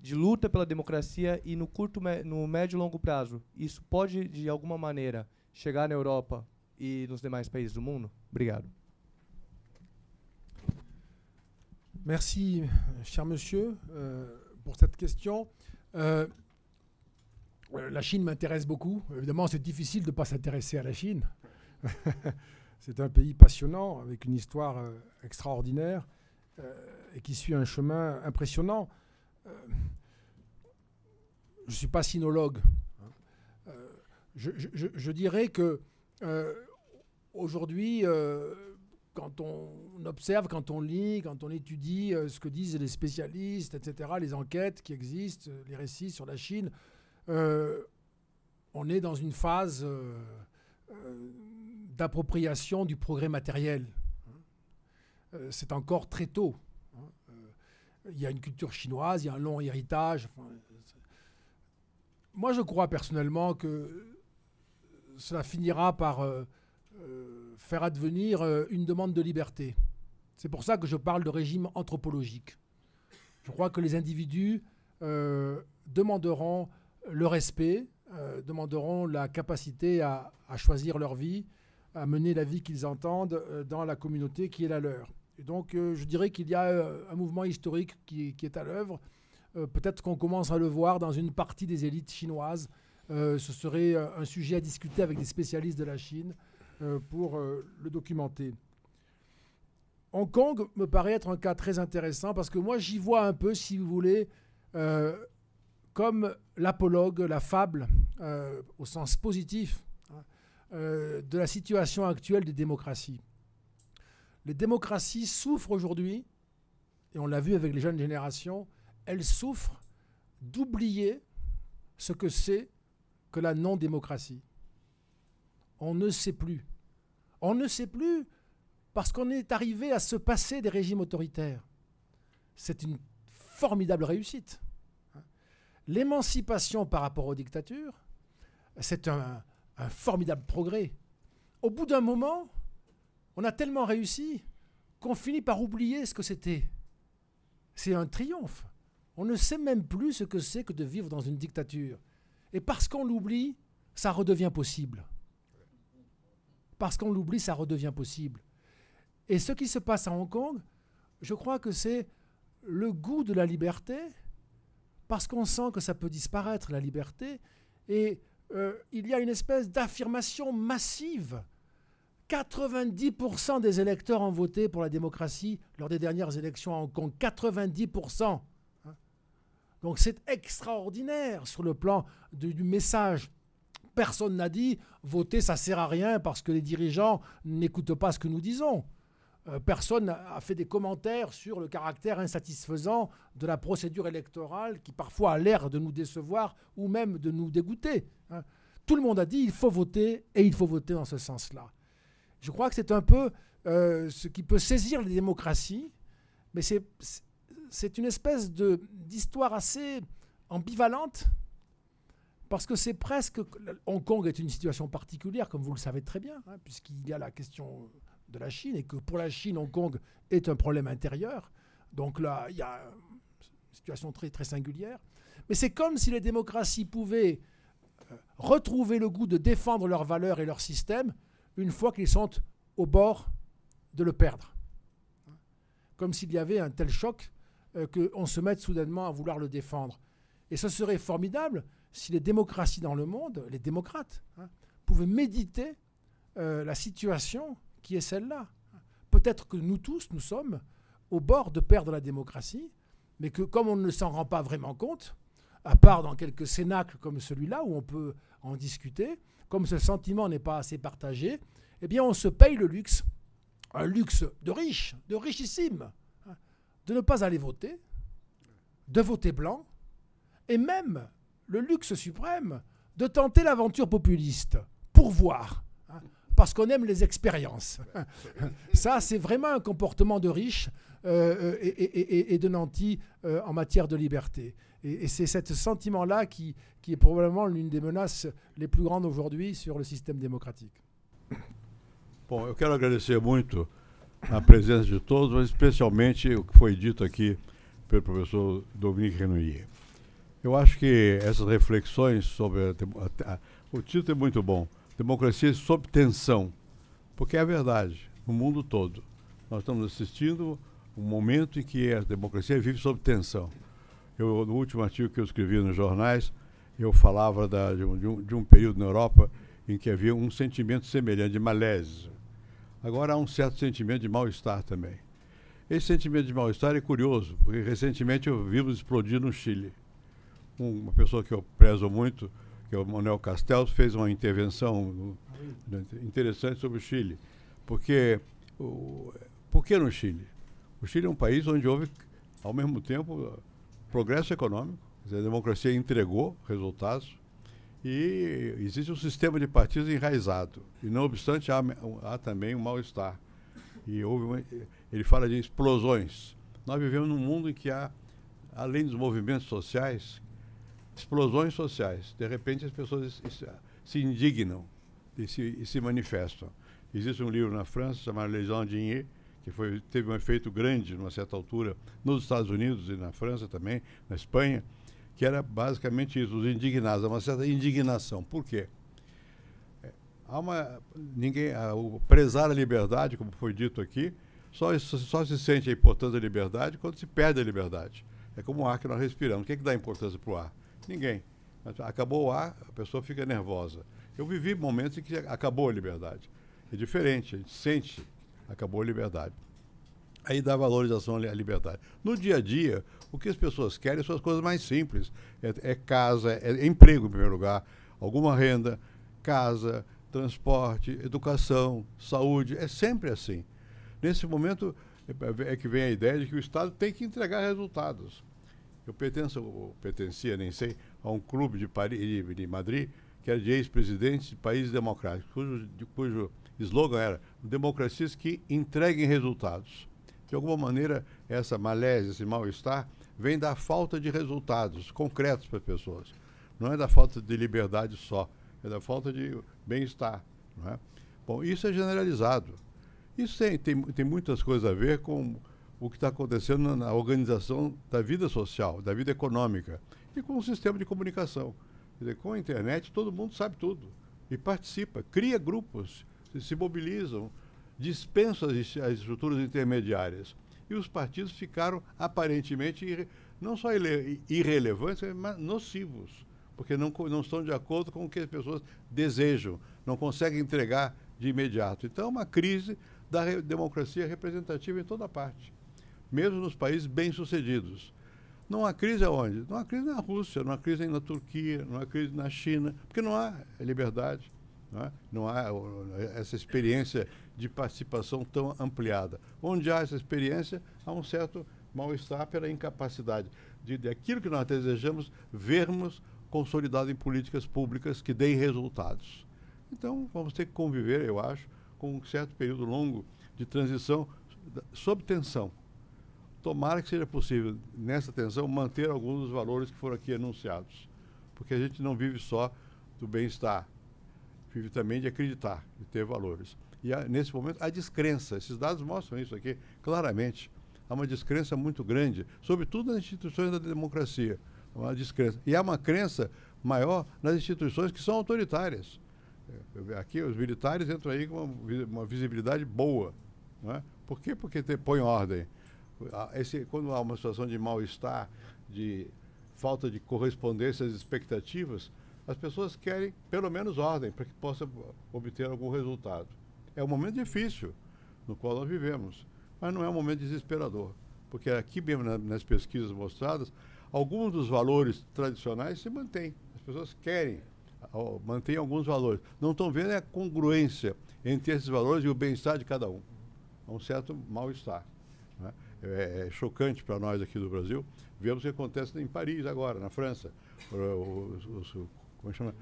de luta pela democracia e no curto, no médio e longo prazo, isso pode de alguma maneira chegar na Europa e nos demais países do mundo? Obrigado. Merci, cher monsieur, euh, pour cette question. Euh, Euh, la Chine m'intéresse beaucoup. Évidemment, c'est difficile de ne pas s'intéresser à la Chine. c'est un pays passionnant, avec une histoire extraordinaire et qui suit un chemin impressionnant. je ne suis pas sinologue. Hein. Je, dirais que aujourd'hui, quand on observe, quand on lit, quand on étudie ce que disent les spécialistes, etc., les enquêtes qui existent, les récits sur la Chine, euh, on est dans une phase euh, euh, d'appropriation du progrès matériel. c'est encore très tôt. Hein. Il y a une culture chinoise, il y a un long héritage. moi, je crois personnellement que cela finira par faire advenir une demande de liberté. C'est pour ça que je parle de régime anthropologique. Je crois que les individus demanderont le respect, euh, demanderont la capacité à, choisir leur vie, à mener la vie qu'ils entendent euh, dans la communauté qui est la leur. Et donc, euh, je dirais qu'il y a un mouvement historique qui, est à l'œuvre. Peut-être qu'on commence à le voir dans une partie des élites chinoises. ce serait un sujet à discuter avec des spécialistes de la Chine pour le documenter. Hong Kong me paraît être un cas très intéressant parce que moi j'y vois un peu, si vous voulez, comme l'apologue, la fable, euh, au sens positif, hein, euh, de la situation actuelle des démocraties. Les démocraties souffrent aujourd'hui, et on l'a vu avec les jeunes générations, elles souffrent d'oublier ce que c'est que la non-démocratie. On ne sait plus. On ne sait plus parce qu'on est arrivé à se passer des régimes autoritaires. C'est une formidable réussite. L'émancipation par rapport aux dictatures, c'est un, formidable progrès. Au bout d'un moment, on a tellement réussi qu'on finit par oublier ce que c'était. C'est un triomphe. On ne sait même plus ce que c'est que de vivre dans une dictature. Et parce qu'on l'oublie, ça redevient possible. Parce qu'on l'oublie, ça redevient possible. Et ce qui se passe à Hong Kong, je crois que c'est le goût de la liberté, parce qu'on sent que ça peut disparaître, la liberté, et euh, il y a une espèce d'affirmation massive. 90% des électeurs ont voté pour la démocratie lors des dernières élections à Hong Kong. 90%. Hein. Donc c'est extraordinaire sur le plan du message. Personne n'a dit voter ça sert à rien parce que les dirigeants n'écoutent pas ce que nous disons. Euh, personne n'a fait des commentaires sur le caractère insatisfaisant de la procédure électorale qui parfois a l'air de nous décevoir ou même de nous dégoûter. Hein. Tout le monde a dit il faut voter et il faut voter dans ce sens-là. Je crois que c'est un peu euh, ce qui peut saisir les démocraties, mais c'est une espèce d'histoire assez ambivalente parce que c'est presque. Hong Kong est une situation particulière, comme vous le savez très bien, hein, puisqu'il y a la question de la Chine et que pour la Chine, Hong Kong est un problème intérieur. Donc là, il y a une situation très, très singulière. Mais c'est comme si les démocraties pouvaient euh, retrouver le goût de défendre leurs valeurs et leur système une fois qu'ils sont au bord de le perdre. Comme s'il y avait un tel choc euh, qu'on se mette soudainement à vouloir le défendre. Et ce serait formidable si les démocraties dans le monde, les démocrates, hein, pouvaient méditer euh, la situation qui est celle-là. Peut-être que nous tous, nous sommes au bord de perdre la démocratie, mais que comme on ne s'en rend pas vraiment compte, à part dans quelques cénacles comme celui-là où on peut en discuter, comme ce sentiment n'est pas assez partagé, eh bien on se paye le luxe, un luxe de riche, de richissime, hein, de ne pas aller voter, de voter blanc, et même le luxe suprême de tenter l'aventure populiste pour voir parce qu'on aime les expériences. Ça, c'est vraiment un comportement de riche euh, et, de nanti euh, en matière de liberté. Et, c'est ce sentiment-là qui, qui, est probablement l'une des menaces les plus grandes aujourd'hui sur le système démocratique. Bom, eu quero agradecer muito a presença de todos, mas especialmente o que foi dito aqui pelo professor Dominique Renouillet. Eu acho que essas reflexões sobre a, a, o título é muito bom democracia sob tensão, porque é a verdade, no mundo todo. Nós estamos assistindo um momento em que a democracia vive sob tensão. Eu, no último artigo que eu escrevi nos jornais, eu falava da, de, um, de, um, período na Europa em que havia um sentimento semelhante de malaise. Agora há um certo sentimento de mal-estar também. Esse sentimento de mal-estar é curioso, porque recentemente eu vimos explodir no Chile. Um, uma pessoa que eu prezo muito, que é o Manuel Castells, fez uma intervenção interessante sobre o Chile. Porque, o, por que no Chile? O Chile é um país onde houve, ao mesmo tempo, progresso econômico, a democracia entregou resultados e existe um sistema de partidos enraizado. E, não obstante, há, há também um mal-estar. E houve uma, ele fala de explosões. Nós vivemos num mundo em que há, além dos movimentos sociais, explosões sociais. De repente as pessoas se indignam e se, e se manifestam. Existe um livro na França chamado Les gens que foi, teve um efeito grande, numa certa altura, nos Estados Unidos e na França também, na Espanha, que era basicamente isso, os indignados, uma certa indignação. Por quê? É, há uma, ninguém, a, o prezar a liberdade, como foi dito aqui, só, só se sente a importância da liberdade quando se perde a liberdade. É como o ar que nós respiramos. O que, é que dá importância para o ar? Ninguém. Acabou o ar, a pessoa fica nervosa. Eu vivi momentos em que acabou a liberdade. É diferente, a gente sente acabou a liberdade. Aí dá valorização à liberdade. No dia a dia, o que as pessoas querem são as coisas mais simples. É, é casa, é, é emprego em primeiro lugar, alguma renda, casa, transporte, educação, saúde. É sempre assim. Nesse momento é, é que vem a ideia de que o Estado tem que entregar resultados. Eu pertenço, pertencia, nem sei, a um clube de, Paris, de Madrid, que que era de ex-presidentes de países democráticos, cujo, de, cujo slogan era democracias que entreguem resultados. De alguma maneira, essa malésia, esse mal-estar, vem da falta de resultados concretos para as pessoas. Não é da falta de liberdade só, é da falta de bem-estar. É? Bom, isso é generalizado. Isso tem, tem, tem muitas coisas a ver com o que está acontecendo na organização da vida social, da vida econômica e com o sistema de comunicação. Dizer, com a internet, todo mundo sabe tudo e participa, cria grupos, se, mobilizam, dispensam as, as, estruturas intermediárias. E os partidos ficaram aparentemente não só irrelevantes, mas nocivos, porque não, não estão de acordo com o que as pessoas desejam, não conseguem entregar de imediato. Então, é uma crise da democracia representativa em toda parte, mesmo nos países bem-sucedidos. Não há crise aonde? Não há crise na Rússia, não há crise na Turquia, não há crise na China, porque não há liberdade, não, é? não há essa experiência de participação tão ampliada. Onde há essa experiência, há um certo mal-estar pela incapacidade de, de aquilo que nós desejamos vermos consolidado em políticas públicas que deem resultados. Então, vamos ter que conviver, eu acho, com um certo período longo de transição sob tensão. Tomara que seja possível, nessa tensão, manter alguns dos valores que foram aqui anunciados. Porque a gente não vive só do bem-estar, vive também de acreditar, de ter valores. E há, nesse momento, há descrença. Esses dados mostram isso aqui claramente. Há uma descrença muito grande, sobretudo nas instituições da democracia. Uma descrença. E há uma crença maior nas instituições que são autoritárias. Aqui os militares entram aí com uma, uma visibilidade boa. Não é? Por quê? Porque te, põe ordem. Esse, quando há uma situação de mal-estar, de falta de correspondência às expectativas, as pessoas querem pelo menos ordem para que possa obter algum resultado. É um momento difícil no qual nós vivemos, mas não é um momento desesperador, porque aqui mesmo na, nas pesquisas mostradas, alguns dos valores tradicionais se mantêm. As pessoas querem mantém alguns valores. Não estão vendo a congruência entre esses valores e o bem-estar de cada um. Há um certo mal-estar. É, é, chocante para nós aqui do Brasil. Vemos o que acontece em Paris agora, na França. Os, os, como chama?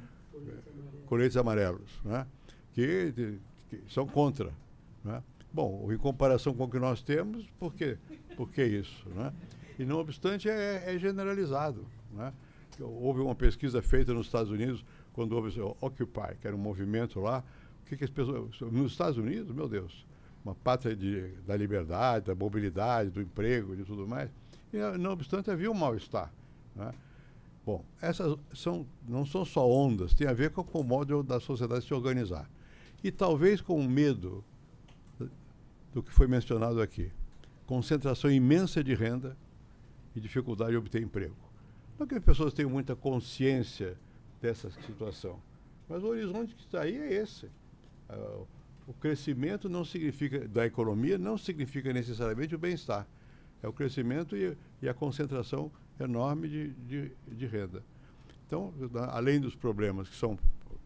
Coletes amarelos, né? que, que, são contra. Né? Bom, em comparação com o que nós temos, por quê? Que isso? Né? E, não obstante, é, é generalizado. Né? Houve uma pesquisa feita nos Estados Unidos quando houve o Occupy, que era um movimento lá, o que, que as pessoas. Nos Estados Unidos, meu Deus, uma pátria de, da liberdade, da mobilidade, do emprego, de tudo mais. E, não obstante, havia um mal-estar. Né? Bom, essas são, não são só ondas, tem a ver com, com o modo da sociedade se organizar. E talvez com o medo do que foi mencionado aqui. Concentração imensa de renda e dificuldade de obter emprego. Não que as pessoas tenham muita consciência dessa situação. Mas o horizonte que está aí é esse. Uh, o crescimento não significa da economia não significa necessariamente o bem-estar. É o crescimento e, e, a concentração enorme de, de, de renda. Então, além dos problemas que são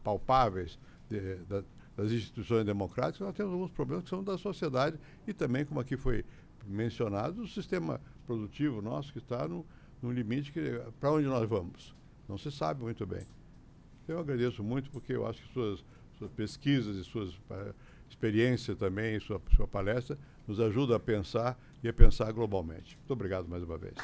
palpáveis de, de, das instituições democráticas, nós temos alguns problemas que são da sociedade e também, como aqui foi mencionado, o sistema produtivo nosso que está no, no limite para onde nós vamos. Não se sabe muito bem. Eu agradeço muito porque eu acho que suas, suas pesquisas e suas experiências também, sua, sua palestra, nos ajudam a pensar e a pensar globalmente. Muito obrigado mais uma vez.